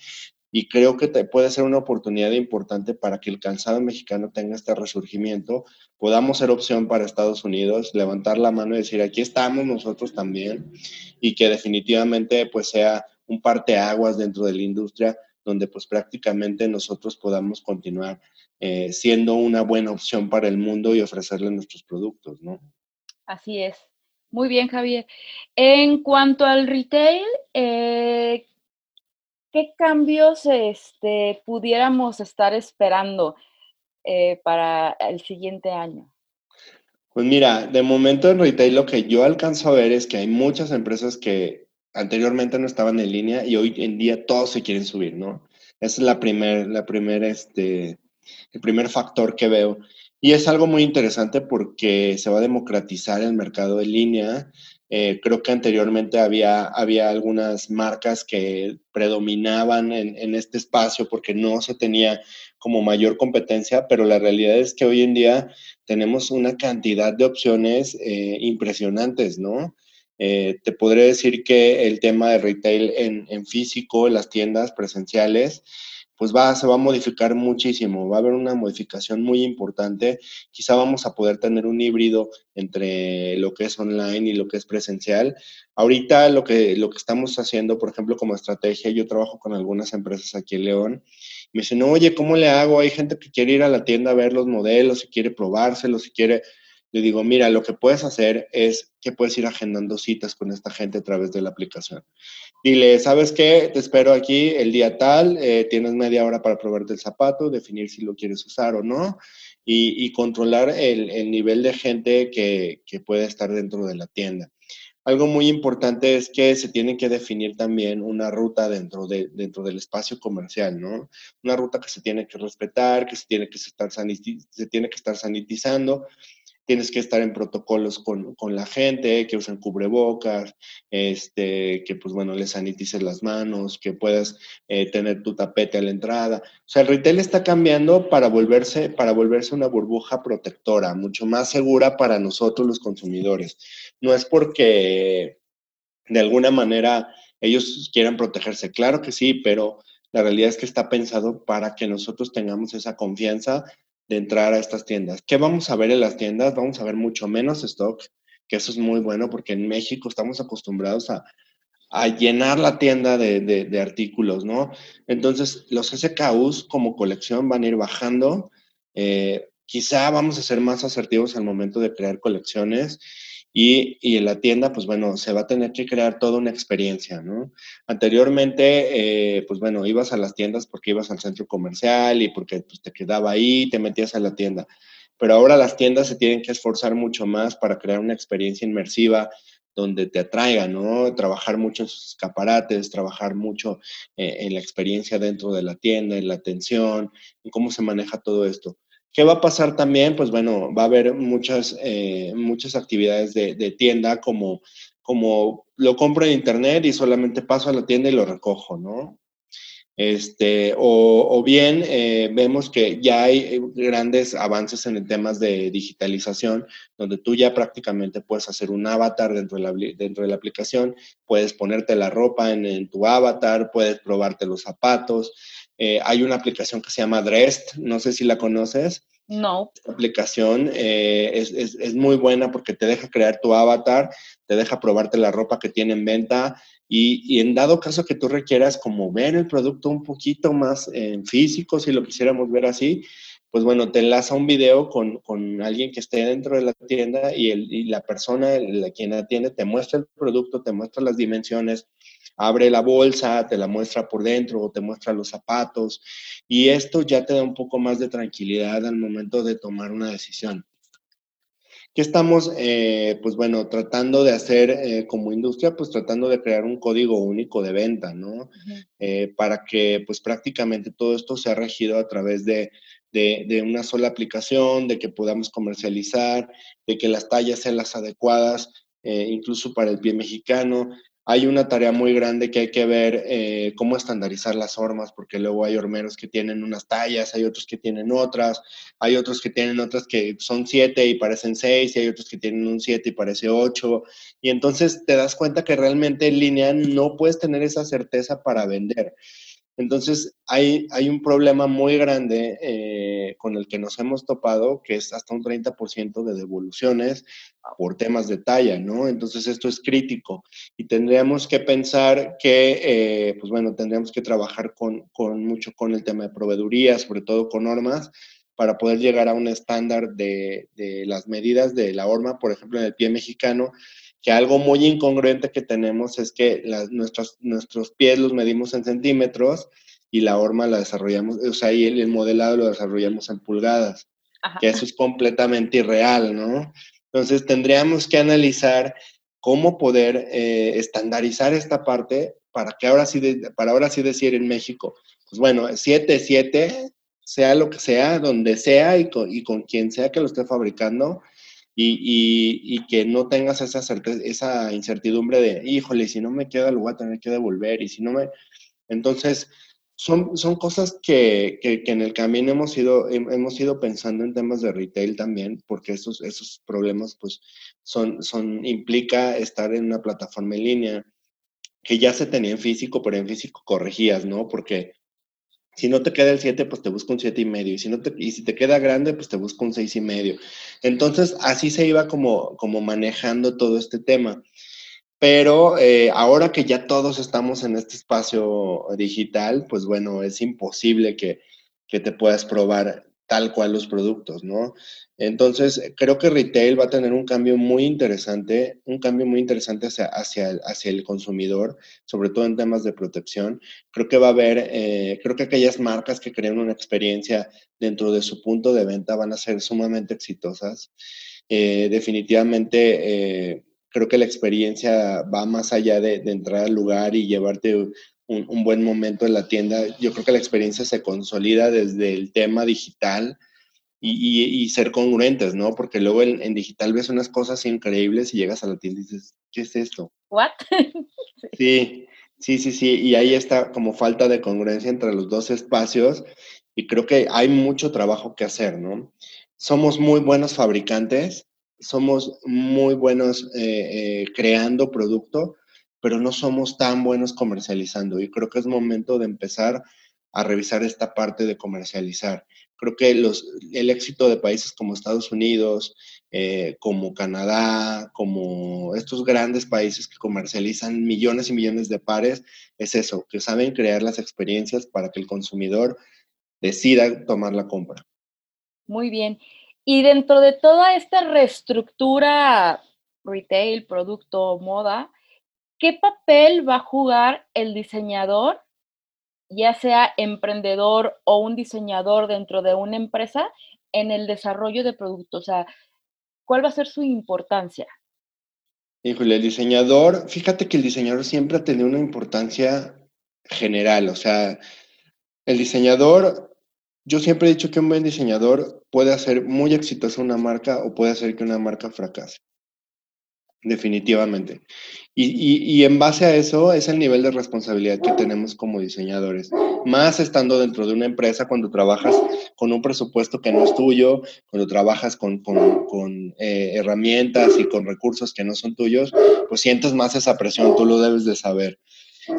Y creo que te puede ser una oportunidad importante para que el calzado mexicano tenga este resurgimiento, podamos ser opción para Estados Unidos, levantar la mano y decir, aquí estamos nosotros también, y que definitivamente pues sea un parteaguas dentro de la industria donde pues prácticamente nosotros podamos continuar eh, siendo una buena opción para el mundo y ofrecerle nuestros productos, ¿no? Así es. Muy bien, Javier. En cuanto al retail, eh, ¿qué cambios este, pudiéramos estar esperando eh, para el siguiente año? Pues mira, de momento en retail lo que yo alcanzo a ver es que hay muchas empresas que anteriormente no estaban en línea y hoy en día todos se quieren subir, ¿no? Es la primer, la este, el primer factor que veo. Y es algo muy interesante porque se va a democratizar el mercado en línea. Eh, creo que anteriormente había, había algunas marcas que predominaban en, en, este espacio porque no se tenía como mayor competencia, pero la realidad es que hoy en día tenemos una cantidad de opciones eh, impresionantes, ¿no? Eh, te podré decir que el tema de retail en, en físico, las tiendas presenciales, pues va, se va a modificar muchísimo, va a haber una modificación muy importante. Quizá vamos a poder tener un híbrido entre lo que es online y lo que es presencial. Ahorita lo que, lo que estamos haciendo, por ejemplo, como estrategia, yo trabajo con algunas empresas aquí en León. Me dicen, oye, ¿cómo le hago? Hay gente que quiere ir a la tienda a ver los modelos, si quiere probárselos, si quiere le digo, mira, lo que puedes hacer es que puedes ir agendando citas con esta gente a través de la aplicación. Dile, ¿sabes qué? Te espero aquí el día tal, eh, tienes media hora para probarte el zapato, definir si lo quieres usar o no, y, controlar el, nivel de gente que, que puede estar dentro de la tienda. Algo muy importante es que se tiene que definir también una ruta dentro, de, dentro del espacio comercial, ¿no? Una ruta que se tiene que respetar, que se tiene que estar, se tiene que estar sanitizando, tienes que estar en protocolos con, con, la gente, que usen cubrebocas, este, que pues bueno, les sanitices las manos, que puedas eh, tener tu tapete a la entrada. O sea, el retail está cambiando para volverse, para volverse una burbuja protectora, mucho más segura para nosotros los consumidores. No es porque de alguna manera ellos quieran protegerse, claro que sí, pero la realidad es que está pensado para que nosotros tengamos esa confianza de entrar a estas tiendas. ¿Qué vamos a ver en las tiendas? Vamos a ver mucho menos stock, que eso es muy bueno porque en México estamos acostumbrados a, a llenar la tienda de, de, artículos, ¿no? Entonces, los SKUs como colección van a ir bajando. Eh, quizá vamos a ser más asertivos al momento de crear colecciones y, en la tienda, pues bueno, se va a tener que crear toda una experiencia, ¿no? Anteriormente, eh, pues bueno, ibas a las tiendas porque ibas al centro comercial y porque pues, te quedaba ahí, te metías a la tienda. Pero ahora las tiendas se tienen que esforzar mucho más para crear una experiencia inmersiva donde te atraiga, ¿no? Trabajar mucho en sus escaparates, trabajar mucho eh, en la experiencia dentro de la tienda, en la atención, en cómo se maneja todo esto. ¿Qué va a pasar también? Pues bueno, va a haber muchas, eh, muchas actividades de, de, tienda como, como lo compro en internet y solamente paso a la tienda y lo recojo, ¿no? Este, o, bien eh, vemos que ya hay grandes avances en temas de digitalización, donde tú ya prácticamente puedes hacer un avatar dentro de la, dentro de la aplicación, puedes ponerte la ropa en, en tu avatar, puedes probarte los zapatos, eh, hay una aplicación que se llama Drest, no sé si la conoces. No. Esta aplicación eh, es, es, es, muy buena porque te deja crear tu avatar, te deja probarte la ropa que tiene en venta y, y, en dado caso que tú requieras como ver el producto un poquito más en físico, si lo quisiéramos ver así, pues bueno, te enlaza un video con, con alguien que esté dentro de la tienda y, el, y la persona, la quien atiende, te muestra el producto, te muestra las dimensiones, abre la bolsa, te la muestra por dentro o te muestra los zapatos y esto ya te da un poco más de tranquilidad al momento de tomar una decisión. ¿Qué estamos, eh, pues bueno, tratando de hacer eh, como industria? Pues tratando de crear un código único de venta, ¿no? Uh -huh. eh, para que pues prácticamente todo esto sea regido a través de, de, de, una sola aplicación, de que podamos comercializar, de que las tallas sean las adecuadas, incluso para el pie mexicano. Hay una tarea muy grande que hay que ver eh, cómo estandarizar las hormas, porque luego hay hormeros que tienen unas tallas, hay otros que tienen otras, hay otros que tienen otras que son siete y parecen seis, y hay otros que tienen un siete y parece ocho. Y entonces te das cuenta que realmente en línea no puedes tener esa certeza para vender. Entonces, hay, hay un problema muy grande eh, con el que nos hemos topado, que es hasta un 30% de devoluciones por temas de talla, ¿no? Entonces, esto es crítico y tendríamos que pensar que, eh, pues bueno, tendríamos que trabajar con, con, mucho con el tema de proveeduría, sobre todo con normas, para poder llegar a un estándar de, de las medidas de la horma, por ejemplo, en el pie mexicano, que algo muy incongruente que tenemos es que nuestros, nuestros pies los medimos en centímetros y la horma la desarrollamos, o sea, y el, modelado lo desarrollamos en pulgadas, que eso es completamente irreal, ¿no? Entonces tendríamos que analizar cómo poder eh, estandarizar esta parte para que ahora sí, para ahora sí decir en México, pues bueno, 7, 7, sea lo que sea, donde sea y con, y con quien sea que lo esté fabricando, y, que no tengas esa, esa incertidumbre de, híjole, si no me queda, lo voy a tener que devolver, y si no me... Entonces, son, son cosas que, que, en el camino hemos ido, hemos ido pensando en temas de retail también, porque esos, esos problemas, pues, son, son, implica estar en una plataforma en línea que ya se tenía en físico, pero en físico corregías, ¿no? Porque si no te queda el 7, pues te busco un 7 y medio. Y si, no te, y si te queda grande, pues te busco un 6 y medio. Entonces, así se iba como, como manejando todo este tema. Pero eh, ahora que ya todos estamos en este espacio digital, pues bueno, es imposible que, que te puedas probar tal cual los productos, ¿no? Entonces, creo que retail va a tener un cambio muy interesante, un cambio muy interesante hacia, hacia, hacia el consumidor, sobre todo en temas de protección. Creo que va a haber, eh, creo que aquellas marcas que crean una experiencia dentro de su punto de venta van a ser sumamente exitosas. Eh, definitivamente, eh, creo que la experiencia va más allá de, de entrar al lugar y llevarte un, buen momento en la tienda. Yo creo que la experiencia se consolida desde el tema digital y, ser congruentes, ¿no? Porque luego en, digital ves unas cosas increíbles y llegas a la tienda y dices, ¿qué es esto? ¿What? sí, sí, sí, sí. Y ahí está como falta de congruencia entre los dos espacios y creo que hay mucho trabajo que hacer, ¿no? Somos muy buenos fabricantes, somos muy buenos eh, eh, creando producto, pero no somos tan buenos comercializando. Y creo que es momento de empezar a revisar esta parte de comercializar. Creo que los, el éxito de países como Estados Unidos, eh, como Canadá, como estos grandes países que comercializan millones y millones de pares, es eso, que saben crear las experiencias para que el consumidor decida tomar la compra. Muy bien. Y dentro de toda esta reestructura retail, producto, moda, ¿qué papel va a jugar el diseñador, ya sea emprendedor o un diseñador dentro de una empresa, en el desarrollo de productos? O sea, ¿cuál va a ser su importancia? Híjole, el diseñador, fíjate que el diseñador siempre ha tenido una importancia general, o sea, el diseñador, yo siempre he dicho que un buen diseñador puede hacer muy exitosa una marca o puede hacer que una marca fracase definitivamente. Y, en base a eso es el nivel de responsabilidad que tenemos como diseñadores. Más estando dentro de una empresa cuando trabajas con un presupuesto que no es tuyo, cuando trabajas con, eh, herramientas y con recursos que no son tuyos, pues sientes más esa presión, tú lo debes de saber.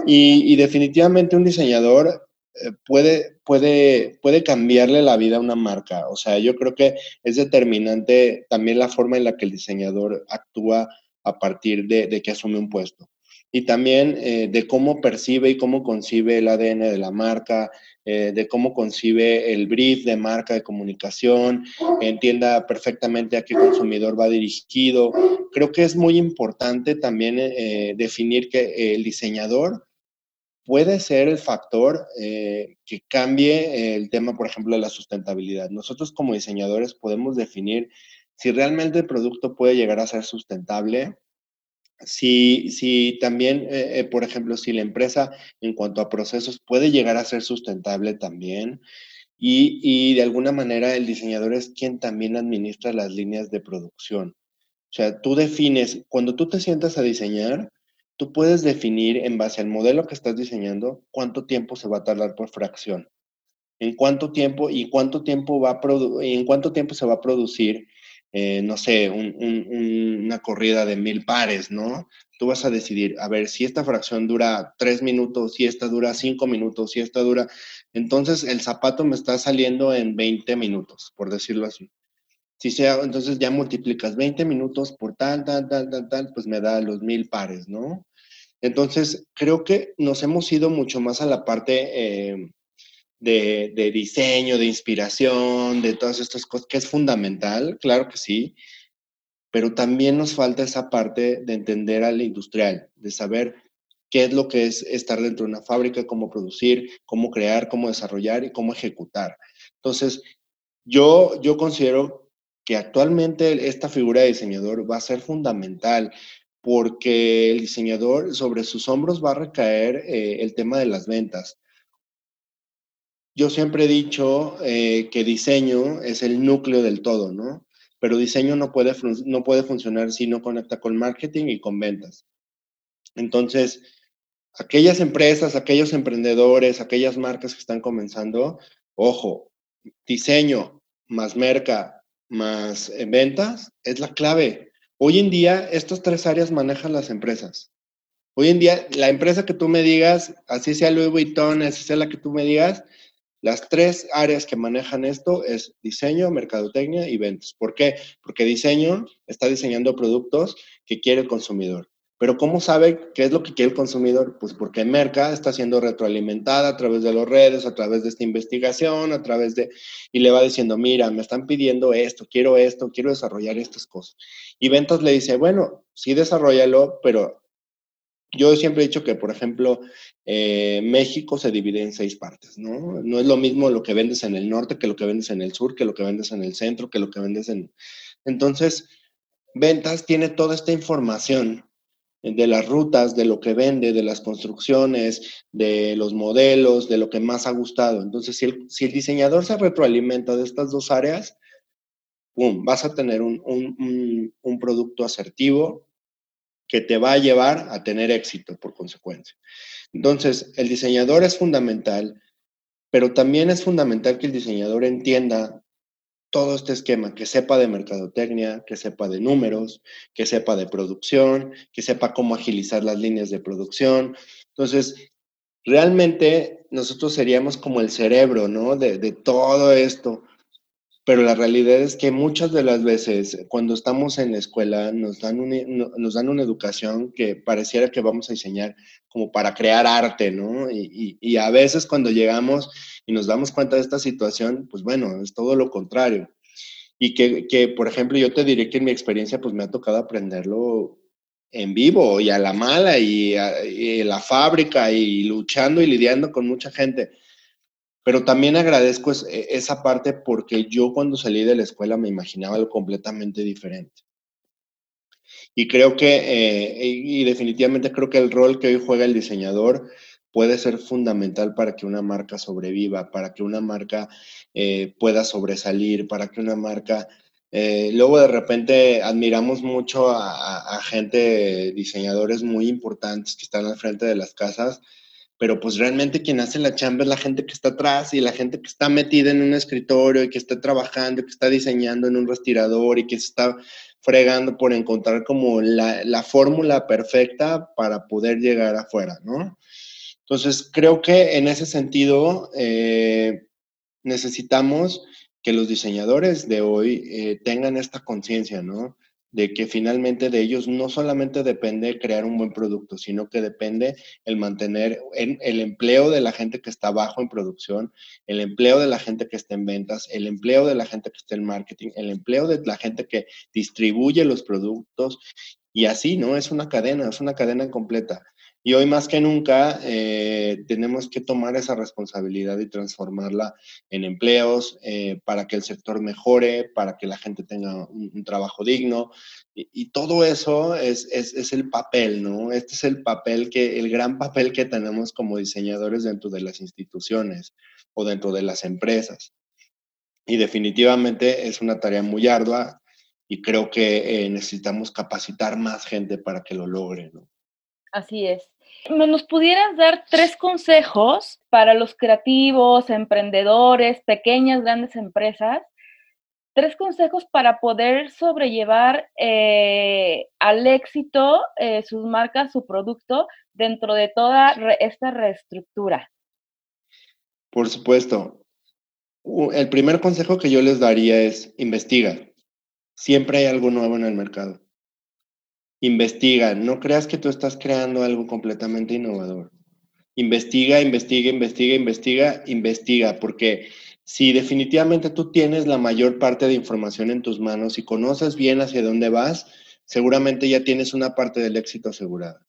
Y, definitivamente un diseñador eh, puede, puede, puede cambiarle la vida a una marca. O sea, yo creo que es determinante también la forma en la que el diseñador actúa a partir de, que asume un puesto. Y también eh, de cómo percibe y cómo concibe el ADN de la marca, eh, de cómo concibe el brief de marca de comunicación, entienda perfectamente a qué consumidor va dirigido. Creo que es muy importante también eh, definir que el diseñador puede ser el factor que cambie el tema, por ejemplo, de la sustentabilidad. Nosotros como diseñadores podemos definir si realmente el producto puede llegar a ser sustentable, si, si también, eh, eh, por ejemplo, si la empresa en cuanto a procesos puede llegar a ser sustentable también, y, y, de alguna manera el diseñador es quien también administra las líneas de producción. O sea, tú defines, cuando tú te sientas a diseñar, tú puedes definir en base al modelo que estás diseñando cuánto tiempo se va a tardar por fracción, en cuánto tiempo y cuánto tiempo va a en cuánto tiempo se va a producir, eh, no sé, una corrida de mil pares, ¿no? Tú vas a decidir, a ver, si esta fracción dura tres minutos, si esta dura cinco minutos, si esta dura, entonces el zapato me está saliendo en 20 minutos, por decirlo así. Si sea, entonces ya multiplicas 20 minutos por tal, tal, tal, tal, tal, pues me da los mil pares, ¿no? Entonces, creo que nos hemos ido mucho más a la parte eh, de, diseño, de inspiración, de todas estas cosas, que es fundamental, claro que sí, pero también nos falta esa parte de entender al industrial, de saber qué es lo que es estar dentro de una fábrica, cómo producir, cómo crear, cómo desarrollar y cómo ejecutar. Entonces, yo, yo considero que actualmente esta figura de diseñador va a ser fundamental porque el diseñador sobre sus hombros va a recaer eh, el tema de las ventas. Yo siempre he dicho eh, que diseño es el núcleo del todo, ¿no? Pero diseño no puede, no puede funcionar si no conecta con marketing y con ventas. Entonces, aquellas empresas, aquellos emprendedores, aquellas marcas que están comenzando, ojo, diseño más merca más eh, ventas es la clave. Hoy en día, estas tres áreas manejan las empresas. Hoy en día, la empresa que tú me digas, así sea Louis Vuitton, así sea la que tú me digas, las tres áreas que manejan esto es diseño, mercadotecnia y ventas. ¿Por qué? Porque diseño está diseñando productos que quiere el consumidor. Pero ¿cómo sabe qué es lo que quiere el consumidor? Pues porque Merca está siendo retroalimentada a través de las redes, a través de esta investigación, a través de... Y le va diciendo, mira, me están pidiendo esto, quiero esto, quiero desarrollar estas cosas. Y Ventas le dice, bueno, sí desarrollalo, pero yo siempre he dicho que, por ejemplo, eh, México se divide en seis partes, ¿no? No es lo mismo lo que vendes en el norte que lo que vendes en el sur, que lo que vendes en el centro, que lo que vendes en... Entonces, Ventas tiene toda esta información de las rutas, de lo que vende, de las construcciones, de los modelos, de lo que más ha gustado. Entonces, si el, si el diseñador se retroalimenta de estas dos áreas, ¡pum! vas a tener un, un, un, producto asertivo que te va a llevar a tener éxito por consecuencia. Entonces, el diseñador es fundamental, pero también es fundamental que el diseñador entienda todo este esquema, que sepa de mercadotecnia, que sepa de números, que sepa de producción, que sepa cómo agilizar las líneas de producción. Entonces, realmente nosotros seríamos como el cerebro, ¿no? De, de todo esto. Pero la realidad es que muchas de las veces cuando estamos en la escuela nos dan, nos dan una educación que pareciera que vamos a diseñar como para crear arte, ¿no? Y, y, y, a veces cuando llegamos y nos damos cuenta de esta situación, pues bueno, es todo lo contrario. Y que, que, por ejemplo, yo te diré que en mi experiencia pues me ha tocado aprenderlo en vivo y a la mala y, y en la fábrica y luchando y lidiando con mucha gente pero también agradezco e, esa parte porque yo cuando salí de la escuela me imaginaba algo completamente diferente. Y creo que, eh, y definitivamente creo que el rol que hoy juega el diseñador puede ser fundamental para que una marca sobreviva, para que una marca eh, pueda sobresalir, para que una marca... Eh, luego de repente admiramos mucho a gente, diseñadores muy importantes que están al frente de las casas, pero pues realmente quien hace la chamba es la gente que está atrás y la gente que está metida en un escritorio y que está trabajando, que está diseñando en un respirador y que se está fregando por encontrar como la, la fórmula perfecta para poder llegar afuera, ¿no? Entonces, creo que en ese sentido eh, necesitamos que los diseñadores de hoy eh, tengan esta conciencia, ¿no? De que finalmente de ellos no solamente depende crear un buen producto, sino que depende el mantener el empleo de la gente que está abajo en producción, el empleo de la gente que está en ventas, el empleo de la gente que está en marketing, el empleo de la gente que distribuye los productos y así, ¿no? Es una cadena, es una cadena completa. Y hoy más que nunca eh, tenemos que tomar esa responsabilidad y transformarla en empleos eh, para que el sector mejore, para que la gente tenga un, trabajo digno. Y, todo eso es, es, el papel, ¿no? Este es el papel que, el gran papel que tenemos como diseñadores dentro de las instituciones o dentro de las empresas. Y definitivamente es una tarea muy ardua y creo que eh, necesitamos capacitar más gente para que lo logre, ¿no? Así es. ¿Nos pudieras dar tres consejos para los creativos, emprendedores, pequeñas, grandes empresas? Tres consejos para poder sobrellevar eh, al éxito eh, sus marcas, su producto, dentro de toda esta reestructura. Por supuesto. El primer consejo que yo les daría es investiga. Siempre hay algo nuevo en el mercado investiga, no creas que tú estás creando algo completamente innovador. Investiga, investiga, investiga, investiga, investiga, porque si definitivamente tú tienes la mayor parte de información en tus manos y conoces bien hacia dónde vas, seguramente ya tienes una parte del éxito asegurada.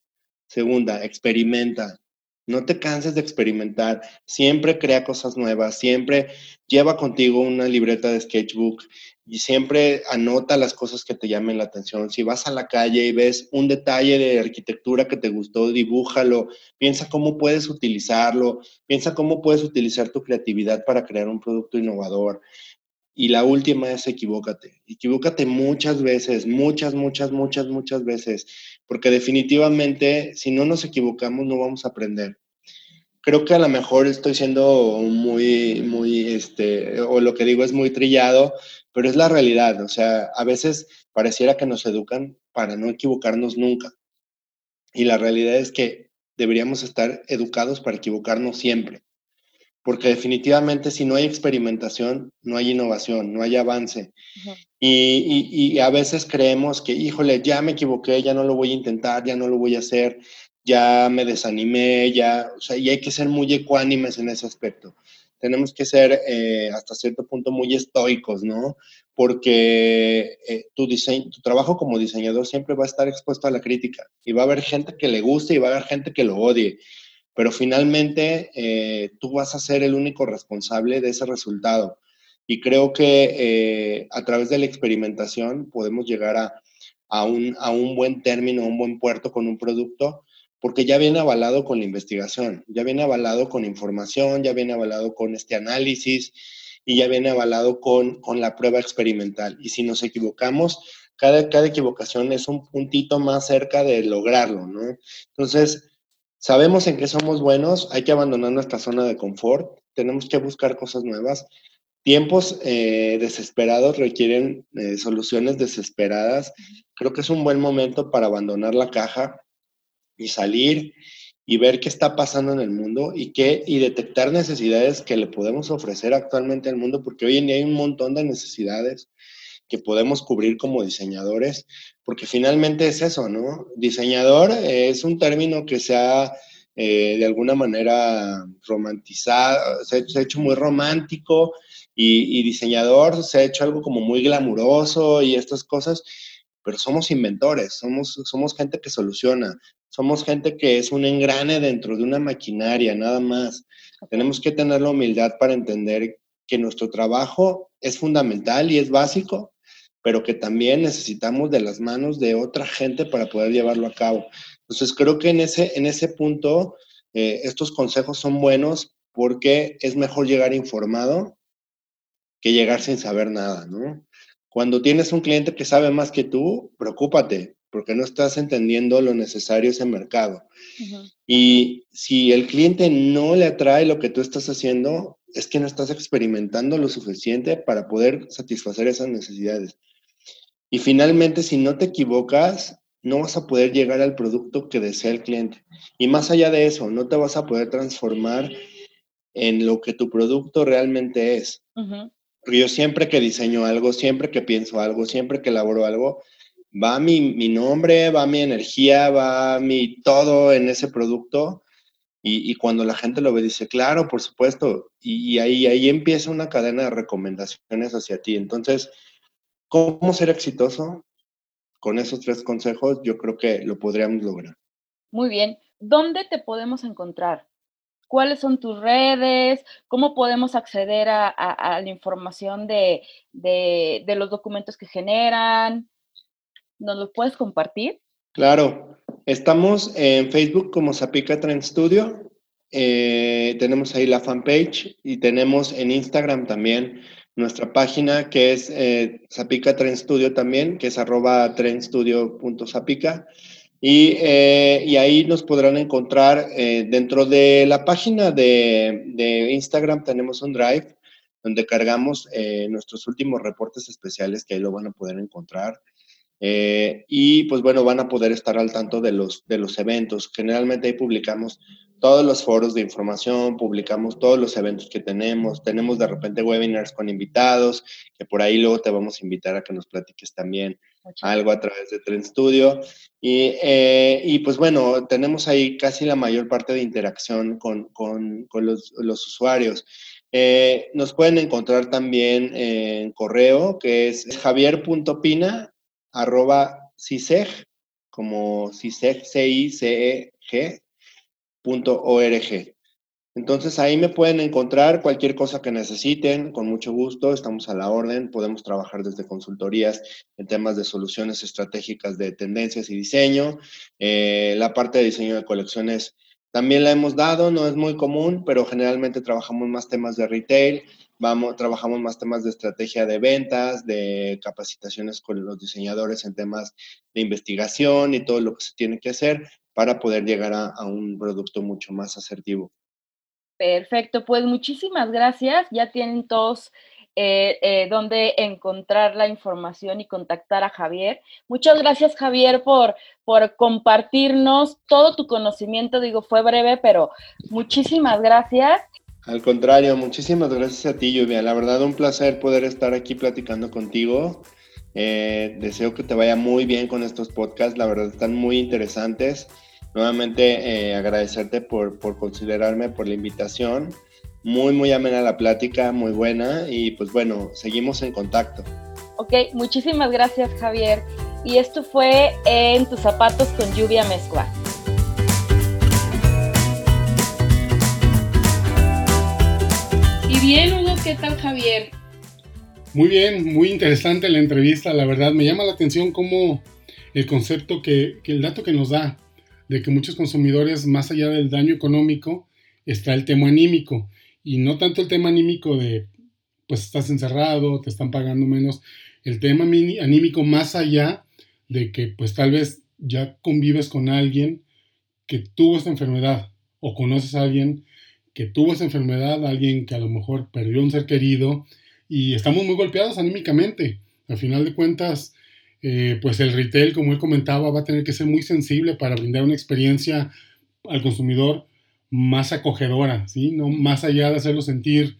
Segunda, experimenta. No te canses de experimentar. Siempre crea cosas nuevas. Siempre lleva contigo una libreta de sketchbook y siempre anota las cosas que te llamen la atención. Si vas a la calle y ves un detalle de arquitectura que te gustó, dibújalo, piensa cómo puedes utilizarlo, piensa cómo puedes utilizar tu creatividad para crear un producto innovador. Y la última es equivócate. Equivócate muchas veces, muchas, muchas, muchas, muchas veces, porque definitivamente si no nos equivocamos no vamos a aprender creo que a lo mejor estoy siendo muy, muy, este, o lo que digo es muy trillado, pero es la realidad. O sea, a veces pareciera que nos educan para no equivocarnos nunca. Y la realidad es que deberíamos estar educados para equivocarnos siempre. Porque definitivamente si no hay experimentación, no hay innovación, no hay avance. Y, y, y, a veces creemos que, híjole, ya me equivoqué, ya no lo voy a intentar, ya no lo voy a hacer, ya me desanimé, ya, o sea, y hay que ser muy ecuánimes en ese aspecto. Tenemos que ser eh, hasta cierto punto muy estoicos, ¿no? Porque eh, tu, diseño, tu trabajo como diseñador siempre va a estar expuesto a la crítica y va a haber gente que le guste y va a haber gente que lo odie, pero finalmente eh, tú vas a ser el único responsable de ese resultado. Y creo que a través de la experimentación podemos llegar a, a, un, a un buen término, un buen puerto con un producto porque ya viene avalado con la investigación, ya viene avalado con información, ya viene avalado con este análisis y ya viene avalado con, con la prueba experimental. Y si nos equivocamos, cada, cada equivocación es un puntito más cerca de lograrlo, ¿no? Entonces, sabemos en qué somos buenos, hay que abandonar nuestra zona de confort, tenemos que buscar cosas nuevas. Tiempos eh, desesperados requieren eh, soluciones desesperadas. Creo que es un buen momento para abandonar la caja, y salir y ver qué está pasando en el mundo y, qué, y detectar necesidades que le podemos ofrecer actualmente al mundo, porque hoy en día hay un montón de necesidades que podemos cubrir como diseñadores, porque finalmente es eso, ¿no? Diseñador es un término que se ha eh, de alguna manera romantizado, se, ha hecho muy romántico y, y diseñador se ha hecho algo como muy glamuroso y estas cosas, pero somos inventores, somos, somos gente que soluciona, somos gente que es un engrane dentro de una maquinaria, nada más. Tenemos que tener la humildad para entender que nuestro trabajo es fundamental y es básico, pero que también necesitamos de las manos de otra gente para poder llevarlo a cabo. Entonces, creo que en ese, en ese punto eh, estos consejos son buenos porque es mejor llegar informado que llegar sin saber nada, ¿no? Cuando tienes un cliente que sabe más que tú, preocúpate, porque no estás entendiendo lo necesario ese mercado. Y si el cliente no le atrae lo que tú estás haciendo, es que no estás experimentando lo suficiente para poder satisfacer esas necesidades. Y finalmente, si no te equivocas, no vas a poder llegar al producto que desea el cliente. Y más allá de eso, no te vas a poder transformar en lo que tu producto realmente es. Yo siempre que diseño algo, siempre que pienso algo, siempre que elaboro algo, va mi, mi nombre, va mi energía, va mi todo en ese producto. Y, y, cuando la gente lo ve, dice, claro, por supuesto. Y, y, ahí, ahí empieza una cadena de recomendaciones hacia ti. Entonces, ¿cómo ser exitoso? Con esos tres consejos, yo creo que lo podríamos lograr. Muy bien. ¿Dónde te podemos encontrar? ¿Cuáles son tus redes? ¿Cómo podemos acceder a, la información de los documentos que generan? ¿Nos lo puedes compartir? Claro, estamos en Facebook como Zapica Trend Studio. Eh, tenemos ahí la fanpage y tenemos en Instagram también nuestra página que es eh, Zapica Trend Studio también, que es arroba trendstudio.zapica. Y, eh, y ahí nos podrán encontrar eh, dentro de la página de, de, Instagram, tenemos un drive donde cargamos eh, nuestros últimos reportes especiales que ahí lo van a poder encontrar. y pues bueno, van a poder estar al tanto de los, de los eventos. Generalmente ahí publicamos todos los foros de información, publicamos todos los eventos que tenemos, tenemos de repente webinars con invitados, que por ahí luego te vamos a invitar a que nos platiques también algo a través de Trend Studio. Y, eh, y, pues bueno, tenemos ahí casi la mayor parte de interacción con, con, con los, los, usuarios. Eh, nos pueden encontrar también en correo, que es javier.pina, arroba CISEG, como CISEG, C-I-C-E-G, .org. Entonces ahí me pueden encontrar cualquier cosa que necesiten, con mucho gusto, estamos a la orden, podemos trabajar desde consultorías en temas de soluciones estratégicas de tendencias y diseño. Eh, la parte de diseño de colecciones también la hemos dado, no es muy común, pero generalmente trabajamos más temas de retail, vamos, trabajamos más temas de estrategia de ventas, de capacitaciones con los diseñadores en temas de investigación y todo lo que se tiene que hacer, para poder llegar a, un producto mucho más asertivo. Perfecto, pues muchísimas gracias. Ya tienen todos eh, eh, donde encontrar la información y contactar a Javier. Muchas gracias, Javier, por, por compartirnos todo tu conocimiento. Digo, fue breve, pero muchísimas gracias. Al contrario, muchísimas gracias a ti, Lluvia. La verdad, un placer poder estar aquí platicando contigo. Eh, deseo que te vaya muy bien con estos podcasts, la verdad están muy interesantes. Nuevamente eh, agradecerte por, por, considerarme, por la invitación. Muy, muy amena la plática, muy buena y pues bueno, seguimos en contacto. Ok, muchísimas gracias Javier. Y esto fue En tus zapatos con lluvia mezcla. Y bien, Hugo, ¿qué tal Javier? Muy bien, muy interesante la entrevista, la verdad. Me llama la atención cómo el concepto que, el dato que nos da de que muchos consumidores, más allá del daño económico, está el tema anímico. Y no tanto el tema anímico de, pues estás encerrado, te están pagando menos. El tema anímico más allá de que, pues tal vez ya convives con alguien que tuvo esta enfermedad o conoces a alguien que tuvo esa enfermedad, alguien que a lo mejor perdió un ser querido y estamos muy golpeados anímicamente. Al final de cuentas, eh, pues el retail, como él comentaba, va a tener que ser muy sensible para brindar una experiencia al consumidor más acogedora, ¿sí? No más allá de hacerlo sentir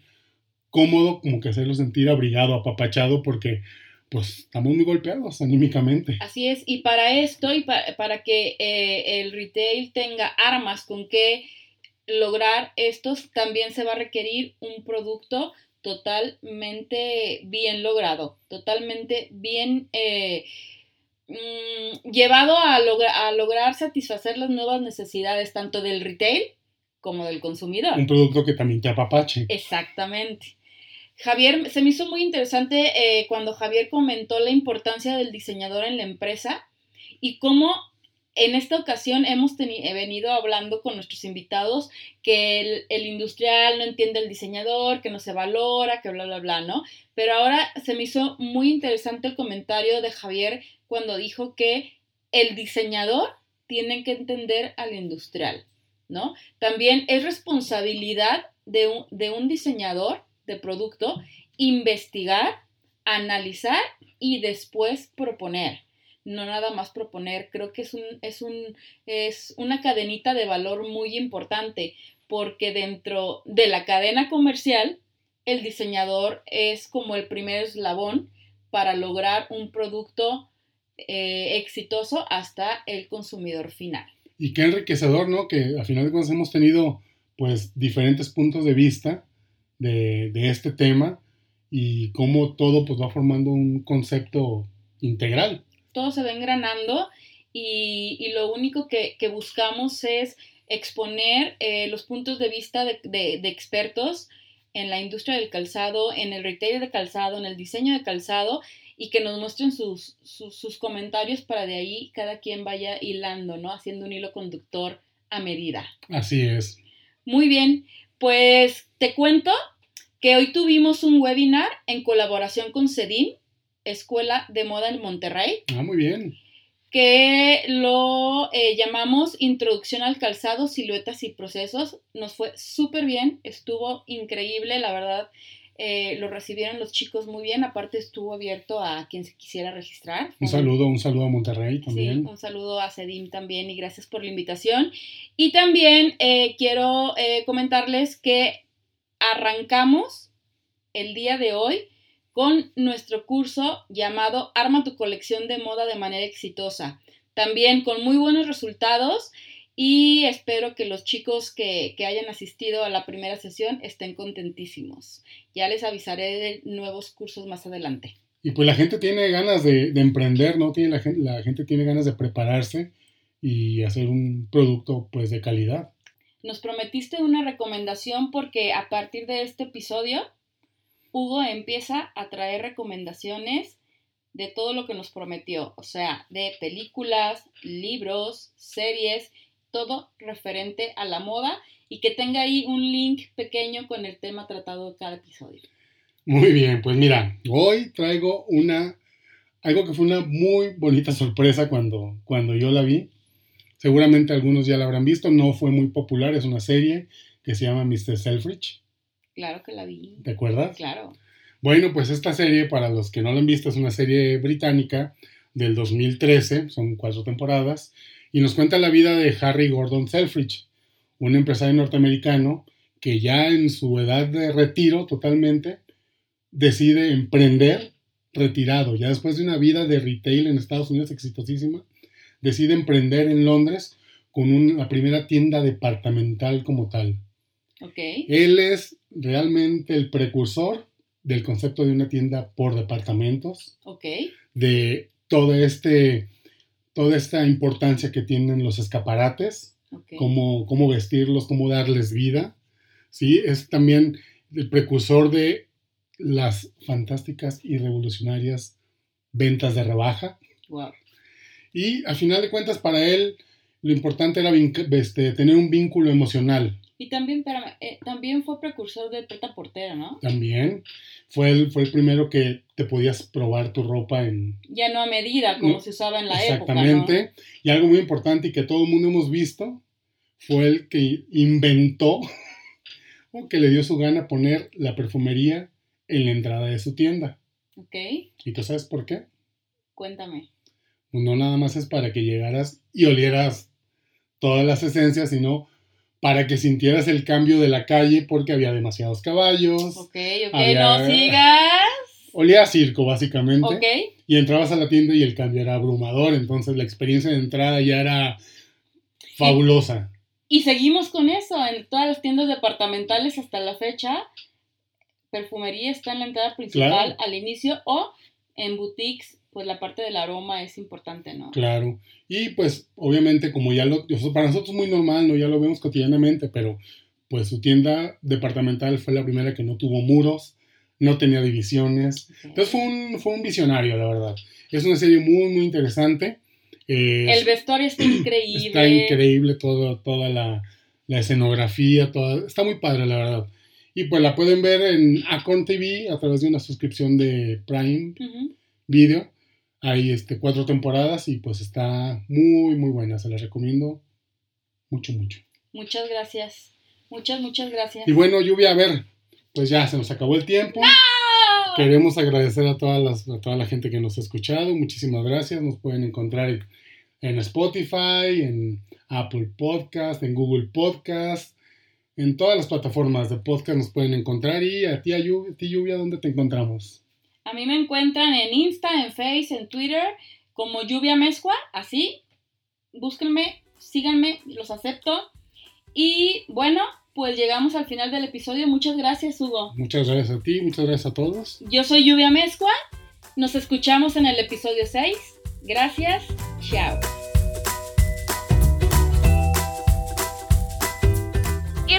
cómodo, como que hacerlo sentir abrigado, apapachado, porque pues estamos muy golpeados anímicamente. Así es, y para esto y para, que eh, el retail tenga armas con que lograr estos, también se va a requerir un producto totalmente bien logrado, totalmente bien eh, mm, llevado a, a lograr satisfacer las nuevas necesidades tanto del retail como del consumidor. Un producto que también te apapache. Exactamente. Javier, se me hizo muy interesante eh, cuando Javier comentó la importancia del diseñador en la empresa y cómo en esta ocasión hemos venido hablando con nuestros invitados que el, industrial no entiende el diseñador, que no se valora, que bla, bla, bla, ¿no? Pero ahora se me hizo muy interesante el comentario de Javier cuando dijo que el diseñador tiene que entender al industrial, ¿no? También es responsabilidad de un diseñador de producto investigar, analizar y después proponer no nada más proponer. Creo que es, un, es, un, es una cadenita de valor muy importante porque dentro de la cadena comercial el diseñador es como el primer eslabón para lograr un producto eh, exitoso hasta el consumidor final. Y qué enriquecedor, ¿no? Que al final de cuentas hemos tenido pues diferentes puntos de vista de, de este tema y cómo todo pues va formando un concepto integral todo se va engranando y, lo único que, buscamos es exponer eh, los puntos de vista de, expertos en la industria del calzado, en el retail de calzado, en el diseño de calzado y que nos muestren sus, sus, comentarios para de ahí cada quien vaya hilando, ¿no? Haciendo un hilo conductor a medida. Así es. Muy bien, pues te cuento que hoy tuvimos un webinar en colaboración con CEDIM Escuela de Moda en Monterrey. Ah, muy bien. que lo eh, llamamos Introducción al calzado, siluetas y procesos. Nos fue súper bien, estuvo increíble, la verdad. eh, lo recibieron los chicos muy bien, aparte estuvo abierto a quien se quisiera registrar. Un saludo, un saludo a Monterrey también. Sí, un saludo a Sedim también y gracias por la invitación. Y también eh, quiero eh, comentarles que arrancamos el día de hoy con nuestro curso llamado Arma tu colección de moda de manera exitosa. También con muy buenos resultados y espero que los chicos que, que hayan asistido a la primera sesión estén contentísimos. Ya les avisaré de nuevos cursos más adelante. Y pues la gente tiene ganas de, de emprender, ¿no? Tiene la, gente, la gente tiene ganas de prepararse y hacer un producto pues de calidad. Nos prometiste una recomendación porque a partir de este episodio, Hugo empieza a traer recomendaciones de todo lo que nos prometió, o sea, de películas, libros, series, todo referente a la moda y que tenga ahí un link pequeño con el tema tratado de cada episodio. Muy bien, pues mira, hoy traigo una, algo que fue una muy bonita sorpresa cuando, cuando yo la vi. Seguramente algunos ya la habrán visto, no fue muy popular, es una serie que se llama Mr. Selfridge. Claro que la vi. ¿Te acuerdas? Claro. Bueno, pues esta serie, para los que no la han visto, es una serie británica del 2013, son cuatro temporadas, y nos cuenta la vida de Harry Gordon Selfridge, un empresario norteamericano que ya en su edad de retiro totalmente decide emprender retirado, ya después de una vida de retail en Estados Unidos exitosísima, decide emprender en Londres con una, la primera tienda departamental como tal. Él es realmente el precursor del concepto de una tienda por departamentos, de todo este, toda esta importancia que tienen los escaparates, cómo, cómo vestirlos, cómo darles vida. ¿sí? Es también el precursor de las fantásticas y revolucionarias ventas de rebaja. Wow. Y al final de cuentas, para él, lo importante era este, tener un vínculo emocional. Y también, eh, también fue precursor de Preta Portera, ¿no? También fue el, fue el primero que te podías probar tu ropa en... Ya no a medida, como No, se usaba en la Exactamente. época, Y algo muy importante y que todo el mundo hemos visto, fue el que inventó o que le dio su gana poner la perfumería en la entrada de su tienda. Ok, ¿Y tú sabes por qué? cuéntame. Pues no nada más es para que llegaras y olieras todas las esencias, sino para que sintieras el cambio de la calle porque había demasiados caballos. Ok, ok, Había- no sigas. Olía a circo, básicamente. Ok, Y entrabas a la tienda y el cambio era abrumador. Entonces la experiencia de entrada ya era fabulosa. y seguimos con eso en todas las tiendas departamentales hasta la fecha. Perfumería está en la entrada principal Claro. al inicio o en boutiques, pues la parte del aroma es importante, ¿no? Claro. Y pues obviamente como ya lo... Para nosotros es muy normal, ¿no? Ya lo vemos cotidianamente, pero pues su tienda departamental fue la primera que no tuvo muros, no tenía divisiones. Entonces fue un, fue un visionario, la verdad. Es una serie muy, muy interesante. Eh, El vestuario está increíble. Está increíble todo, toda la, la escenografía, toda, está muy padre, la verdad. Y pues la pueden ver en Acorn TV a través de una suscripción de Prime. Video. Hay este, cuatro temporadas y pues está muy, muy buena. Se las recomiendo mucho, mucho. Muchas gracias. Muchas, muchas gracias. Y bueno, Lluvia, a ver, pues ya se nos acabó el tiempo. ¡Ah! Queremos agradecer a, todas las, a toda la gente que nos ha escuchado. Muchísimas gracias. Nos pueden encontrar en, en Spotify, en Apple Podcast, en Google Podcast, en todas las plataformas de podcast nos pueden encontrar. Y a ti, a ti, Lluvia, ¿dónde te encontramos? A mí me encuentran en Insta, en Face, en Twitter, como Lluvia Mezcua, así. Búsquenme, síganme, los acepto. Y bueno, pues llegamos al final del episodio. Muchas gracias, Hugo. Muchas gracias a ti, muchas gracias a todos. Yo soy Lluvia Mezcua. Nos escuchamos en el episodio 6. Gracias. Chao.